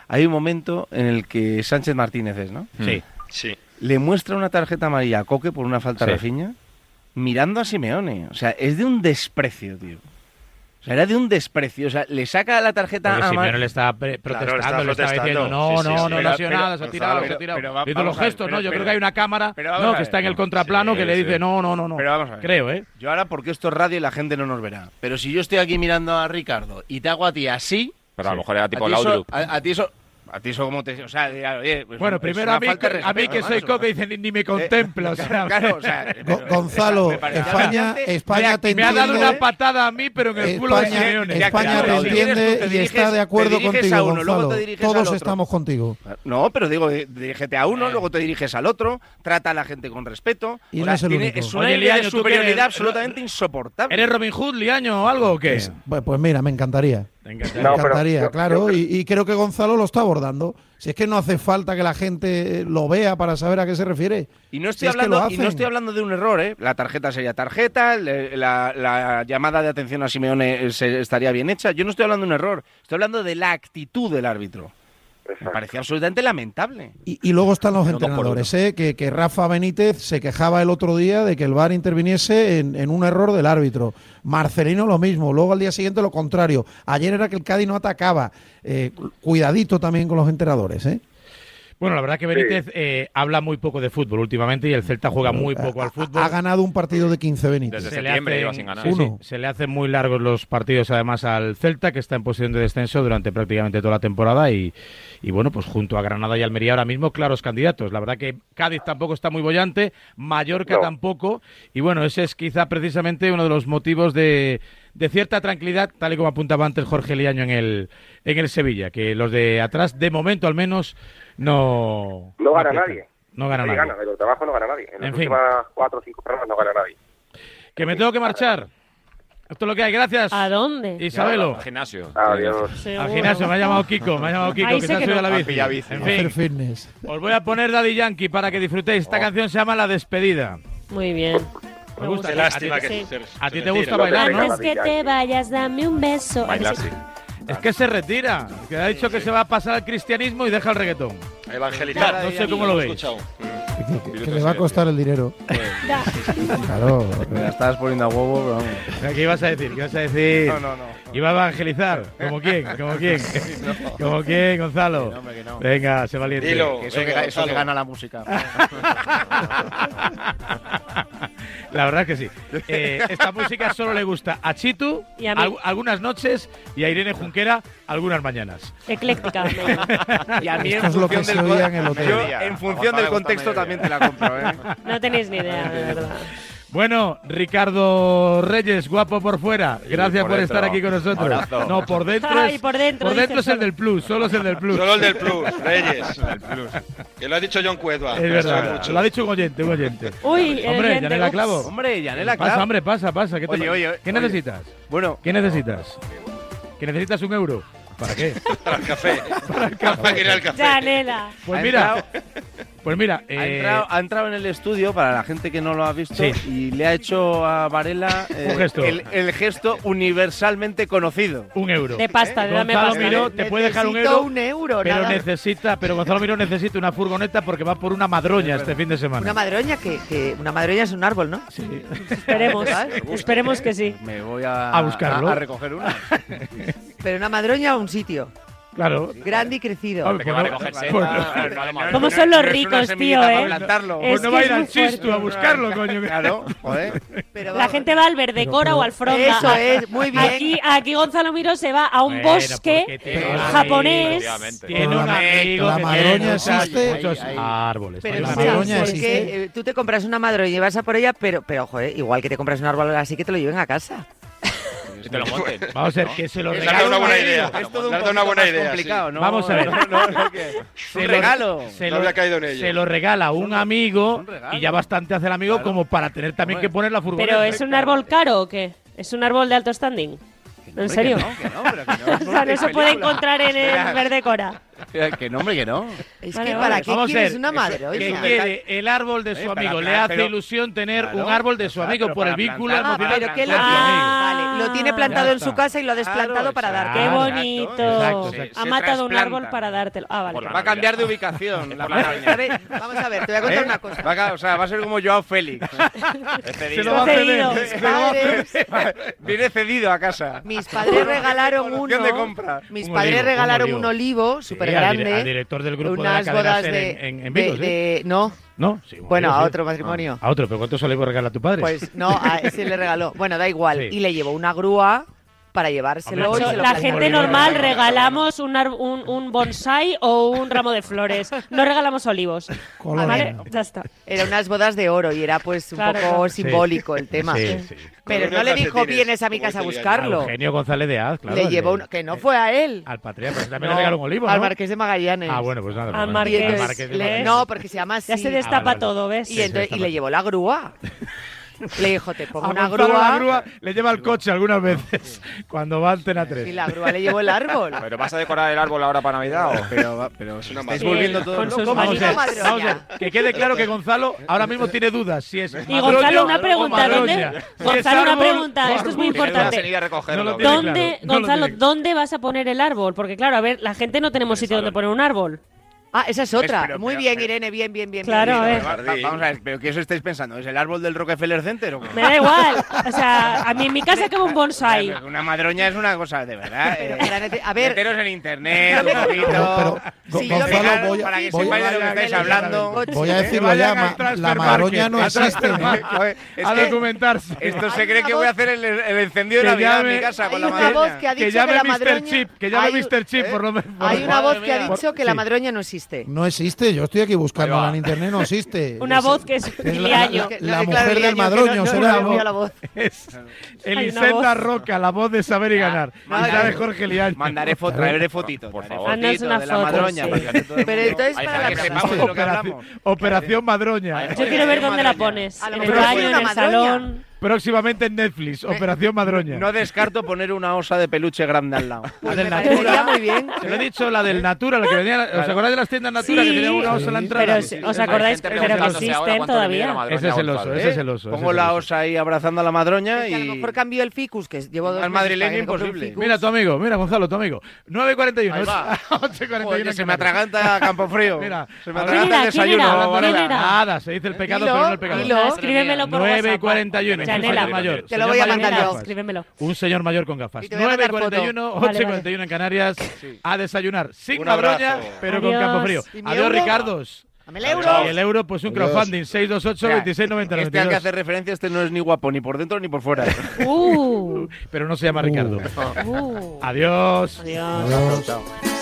Hay un momento en el que Sánchez Martínez es, ¿no? Sí. Sí. Le muestra una tarjeta amarilla a Coque por una falta Sí. Rafinha, mirando a Simeone. O sea, es de un desprecio, tío. O sea, era de un desprecio. O sea, le saca la tarjeta Porque a Simeone Mar- le estaba pre- protestando, le está le estaba protestando. diciendo, no, Sí, sí, no, sí. no, Pero- no ha sido pero- nada, se ha tirado, pero- se ha tirado. vamos los ver, gestos, pero- ¿no? Yo pero- creo que hay una cámara, no, que ver. está en el contraplano, que le dice, sí. no, no, no, no. Pero vamos a ver. Creo, ¿eh? Yo ahora, porque esto es radio y la gente no nos verá. Pero si yo estoy aquí mirando a Ricardo y te hago a ti así. Pero a lo mejor era tipo Laudrup. A, a ti eso. A ti eso como te. O sea, de- oye, pues Bueno, primero a mí, a mí que soy coque dice ni, ni me contempla, o sea, Claro, o sea, pero- Gonzalo, España. España me, te me ha dado entiende. una patada a mí, pero en el culo de España, Simeone. España te entiende te y diriges- está de te acuerdo contigo, a uno, luego Gonzalo. te diriges al Todos estamos contigo. No, pero digo, di- dirígete a uno, luego te diriges al otro, trata a la gente con respeto. Y O no es el tiene- único. es una Oye, idea de Liaño, ¿tú qué superioridad eres? absolutamente insoportable. ¿Eres Robin Hood, Liaño, o algo o qué? Pues, pues mira, me encantaría. Te encantaría. Me No, pero encantaría, yo- claro. yo- y, y creo que Gonzalo lo está abordando. Si es que no hace falta que la gente lo vea para saber a qué se refiere. Y no Si estoy es que hablando, y no estoy hablando de un error, ¿eh? La tarjeta sería tarjeta, le- la, la llamada de atención a Simeone eh, se- estaría bien hecha. Yo no estoy hablando de un error, estoy hablando de la actitud del árbitro. Me parecía absolutamente lamentable. Y, y luego están los No, entrenadores, ¿eh? que, que Rafa Benítez se quejaba el otro día de que el VAR interviniese en, en un error del árbitro. Marcelino lo mismo, luego al día siguiente lo contrario. Ayer era que el Cádiz no atacaba. Eh, cuidadito también con los entrenadores. ¿eh? Bueno, la verdad que Benítez eh, habla muy poco de fútbol últimamente y el Celta juega muy poco al fútbol. Ha ganado un partido de 15 Benítez. Desde Se le septiembre hacen- lleva sin ganar. sí, sí, Uno. se le hacen muy largos los partidos además al Celta, que está en posición de descenso durante prácticamente toda la temporada y, y bueno, pues junto a Granada y Almería ahora mismo claros candidatos. La verdad que Cádiz tampoco está muy bollante, Mallorca No. tampoco y bueno, ese es quizá precisamente uno de los motivos de, de cierta tranquilidad, tal y como apuntaba antes Jorge Liaño en el, en el Sevilla, que los de atrás, de momento al menos, no... No gana nadie. No gana Nadie nadie. gana, de los de abajo no gana nadie. En, En las fin. últimas cuatro o cinco programas no gana nadie. Que me tengo que marchar. Esto es lo que hay, gracias. ¿A dónde? Isabelo. Al gimnasio. Adiós. Al gimnasio, me ha llamado Kiko, me ha llamado Kiko, Ahí que se ha subido no. la bici. En Hacer fin, fitness. os voy a poner Daddy Yankee para que disfrutéis. Esta canción se llama La Despedida. Muy bien. Me gusta. Qué A lástima ti- que Sí. se- A ti se te gusta bailar, ¿no? Antes que te vayas, dame un beso. Bailar, sí. Es que se retira. Que ha dicho que se va a pasar al cristianismo y deja el reggaetón. Evangelizar. No sé cómo lo veis. Que, que le va a costar el dinero. Claro. Me la estabas poniendo a huevo, pero vamos. ¿Qué ibas a decir? ¿Qué ibas a decir? No, no, no. Iba a evangelizar. ¿Como quién? ¿Como quién? ¿Como quién, Gonzalo? no, hombre, que no. Venga, se valiente. Dilo. Que eso, Venga, que, eso gana la música. La verdad es que sí. Eh, esta música solo le gusta a Chitu Y a mí. al- algunas noches y a Irene Junquera algunas mañanas. Ecléctica. Y a mí en Esto es lo que función se del en el hotel. yo, en función del contexto también te la compro, ¿eh? No tenéis ni idea, de verdad. Bueno, Ricardo Reyes, guapo por fuera. Gracias por estar aquí con nosotros. Abrazo. No, por dentro. Ay, es, por dentro, Por dentro es el del plus, solo es el del plus. Solo el del plus, Reyes. Que lo ha dicho John Cuedva. Es verdad, mucho. lo ha dicho un oyente, un oyente. Uy, el Hombre, oyente, Yanela. Clavo. Hombre, Yanela, Pasa, hombre, pasa, pasa. ¿Qué, te Oye, pasa? oye, ¿Qué oye. necesitas? Bueno, ¿Qué necesitas? ¿Que necesitas un euro? ¿Para qué? Para el café. Para el café. Para ir al café. Yanela. Pues mira, pues mira, ha, eh, entrado, ha entrado en el estudio, para la gente que no lo ha visto, Sí. y le ha hecho a Varela eh, Un gesto. El, el gesto universalmente conocido. un euro. De pasta, de dame Gonzalo pasta. Miró te puede dejar un euro, un euro, pero nada. necesita, pero Gonzalo Miró necesita una furgoneta porque va por una madroña este fin de semana. Una madroña que, que una madroña es un árbol, ¿no? Sí. Esperemos. Esperemos que sí. Me voy a, A buscarlo. a, a recoger una. Pero una madroña o un sitio Claro. grande y crecido. Hombre, Que pues va a no- recoger pues seta, no- ¿Cómo son los no ricos, tío, eh? plantarlo. pues Es no va a ir al chistu a buscarlo, coño. Claro, joder. Pero La gente va al Verdecora o al Fronda. Eso es, muy bien. Aquí, aquí Gonzalo Miro se va a un Bueno, bosque un japonés. Tiene un la- amigo la madroña existe. muchos árboles. Pero la madroña porque existe. eh, tú te compras una madroña y vas a por ella, pero, pero joder, igual que te compras un árbol así que te lo lleven a casa. Y te lo monten. Vamos a ver, que se lo Es regalo. una buena idea. Es todo un Darte una buena idea, complicado, sí. ¿no? Vamos a ver. No, no, no, que- Se un lo- regalo. Se No había caído en ello. Se lo regala un amigo y ya bastante hace el amigo Claro. como para tener también que poner la furgoneta. ¿Pero es un árbol caro o qué? ¿Es un árbol de alto standing? ¿En serio? Que no, que no, pero que no. O sea, no se puede encontrar en el Espera, Verdecora. Que no, hombre, que no. Es Vale, que vale. para qué quieres una Que quiere el árbol de su Eh, amigo. para- Le hace pero- ilusión tener Claro, un árbol de su amigo por el vínculo Ah, emocional. pero que su amigo. Vale, lo tiene plantado en su casa y lo ha desplantado Claro, para darte. ¡Qué bonito! Exacto, Se- ha se matado un árbol para dártelo. Ah, vale. Va a cambiar de ubicación la madroña. A ver, vamos a ver, te voy a contar ¿Eh? una cosa. Va a, o sea, va a ser como Joao Félix. Se lo va a ceder. Lo Viene cedido a casa. mis padres regalaron uno. Mis padres regalaron un olivo súper Sí, al grande. al director del grupo de la unas bodas SER de, en- en- en de- Vigo, ¿sí? de- no, No, sí, bueno, a otro matrimonio. A otro, pero ¿cuántos olivos regala tu padre? Pues no, a ese le regaló. Bueno, da igual. Sí. Y le llevó una grúa para llevárselo Hombre, y Macho, se lo la gente normal regalamos un, un, un bonsai o un ramo de flores. No regalamos olivos. Ya está. Eran unas bodas de oro y era pues un Claro, poco claro. simbólico el tema. Sí, sí. Pero no le dijo vienes a mi casa a buscarlo. Eugenio González de Az, claro. le llevó un- que no fue a él. Al Patria, pero también No, le regaló un olivo, al. Marqués de Magallanes. Ah, bueno, pues nada. Al pues Marqués. Al de Magallanes. no, porque se llama así. Ya se Ah, destapa vale. todo, ¿ves? Y, entonces- sí, y le llevó la grúa. Le dijo, te pongo A una grúa. la grúa le lleva el coche algunas veces cuando va a Antena 3. Y la grúa le llevó el árbol. ¿Pero vas a decorar el árbol ahora para Navidad o...? Pero, va- pero Es una estáis volviendo todos con sus locos. Vamos a, ver, Madroña. vamos a ver, que quede claro que Gonzalo ahora mismo tiene dudas si es Y Gonzalo, una pregunta, ¿dónde? madroña. Si es Gonzalo, una árbol pregunta, o esto es muy importante. Vas a ir a recogerlo. No lo tiene ¿Dónde, claro, no lo Gonzalo, tiene- dónde vas a poner el árbol? Porque claro, a ver, la gente no tenemos sitio donde poner un árbol. Ah, esa es otra. Pero- Muy pero- bien, pero- Irene, bien, bien, bien. Claro, bien. Vamos a ver, pero ¿qué os estáis pensando? ¿Es el árbol del Rockefeller Center o qué? Me da igual. O sea, a mí en mi casa como un bonsai. Una madroña es una cosa de verdad. eh. A ver, Meteros en internet un poquito. Sí, yo Gonzalo, voy, para que sepáis de lo que estáis hablando. voy a decirlo ya, ma- la madroña no existe. a documentarse. Esto se Hay cree una que voy a voz- hacer el, el encendido de Que Navidad en mi casa con la madroña. que ha dicho Que que, llame la Mr. Chip, que llame hay, Mr. Chip, por lo menos. hay una voz que ha dicho que la madroña no existe. No existe, yo estoy aquí buscándola en internet, no existe. Una voz que es es la, la- la mujer del madroño será. Elisenda. Roca, la voz de saber y ganar. Nada, Esa de eh, Jorge Liaño. Mandaré foto, traeré fotito. Por favor. Una de la madroña. Pero entonces para la Operación, Madroña. Yo quiero ver dónde la pones. En el baño, en el salón. Próximamente en Netflix, Operación Madroña. No descarto poner una osa de peluche grande al lado. la del Natura. muy bien. Se lo he dicho, la del Natura, la que venía. ¿Os acordáis de las tiendas Natura Sí. que tenían una osa en la entrada? Pero ¿os acordáis? Pero que existen todavía. Ese es el oso, ese es el oso. Pongo la osa ahí abrazando a la madroña Es que a lo y... mejor cambio el ficus, que llevo dos Al madrileño imposible. Mira tu amigo, mira Gonzalo, tu amigo. 9.41. Ahí va. 8.41. Joder, en se me atraganta Campo Frío. Mira, se me atraganta el ¿Quién era? ¿Quién desayuno. Nada, se dice el pecado, pero no el pecado. Escríbemelo por 9 y WhatsApp. 41. Chanela. un señor mayor. Te lo voy a mandar yo. Escríbemelo. Un señor mayor con gafas. Y te voy a 9 y mandar foto. 41, 8 Vale, y vale. 41 en Canarias. A desayunar sin abrazo. pero con Adiós. campo frío. ¿Y mi Adiós? Ricardos. Dame el euro. Y el euro, pues un Adiós. crowdfunding. 628 Mira, 26 90 Este al que hace referencia, este no es ni guapo ni por dentro ni por fuera. Uh, Pero no se llama Ricardo. uh. Adiós. Adiós. Adiós. Chao.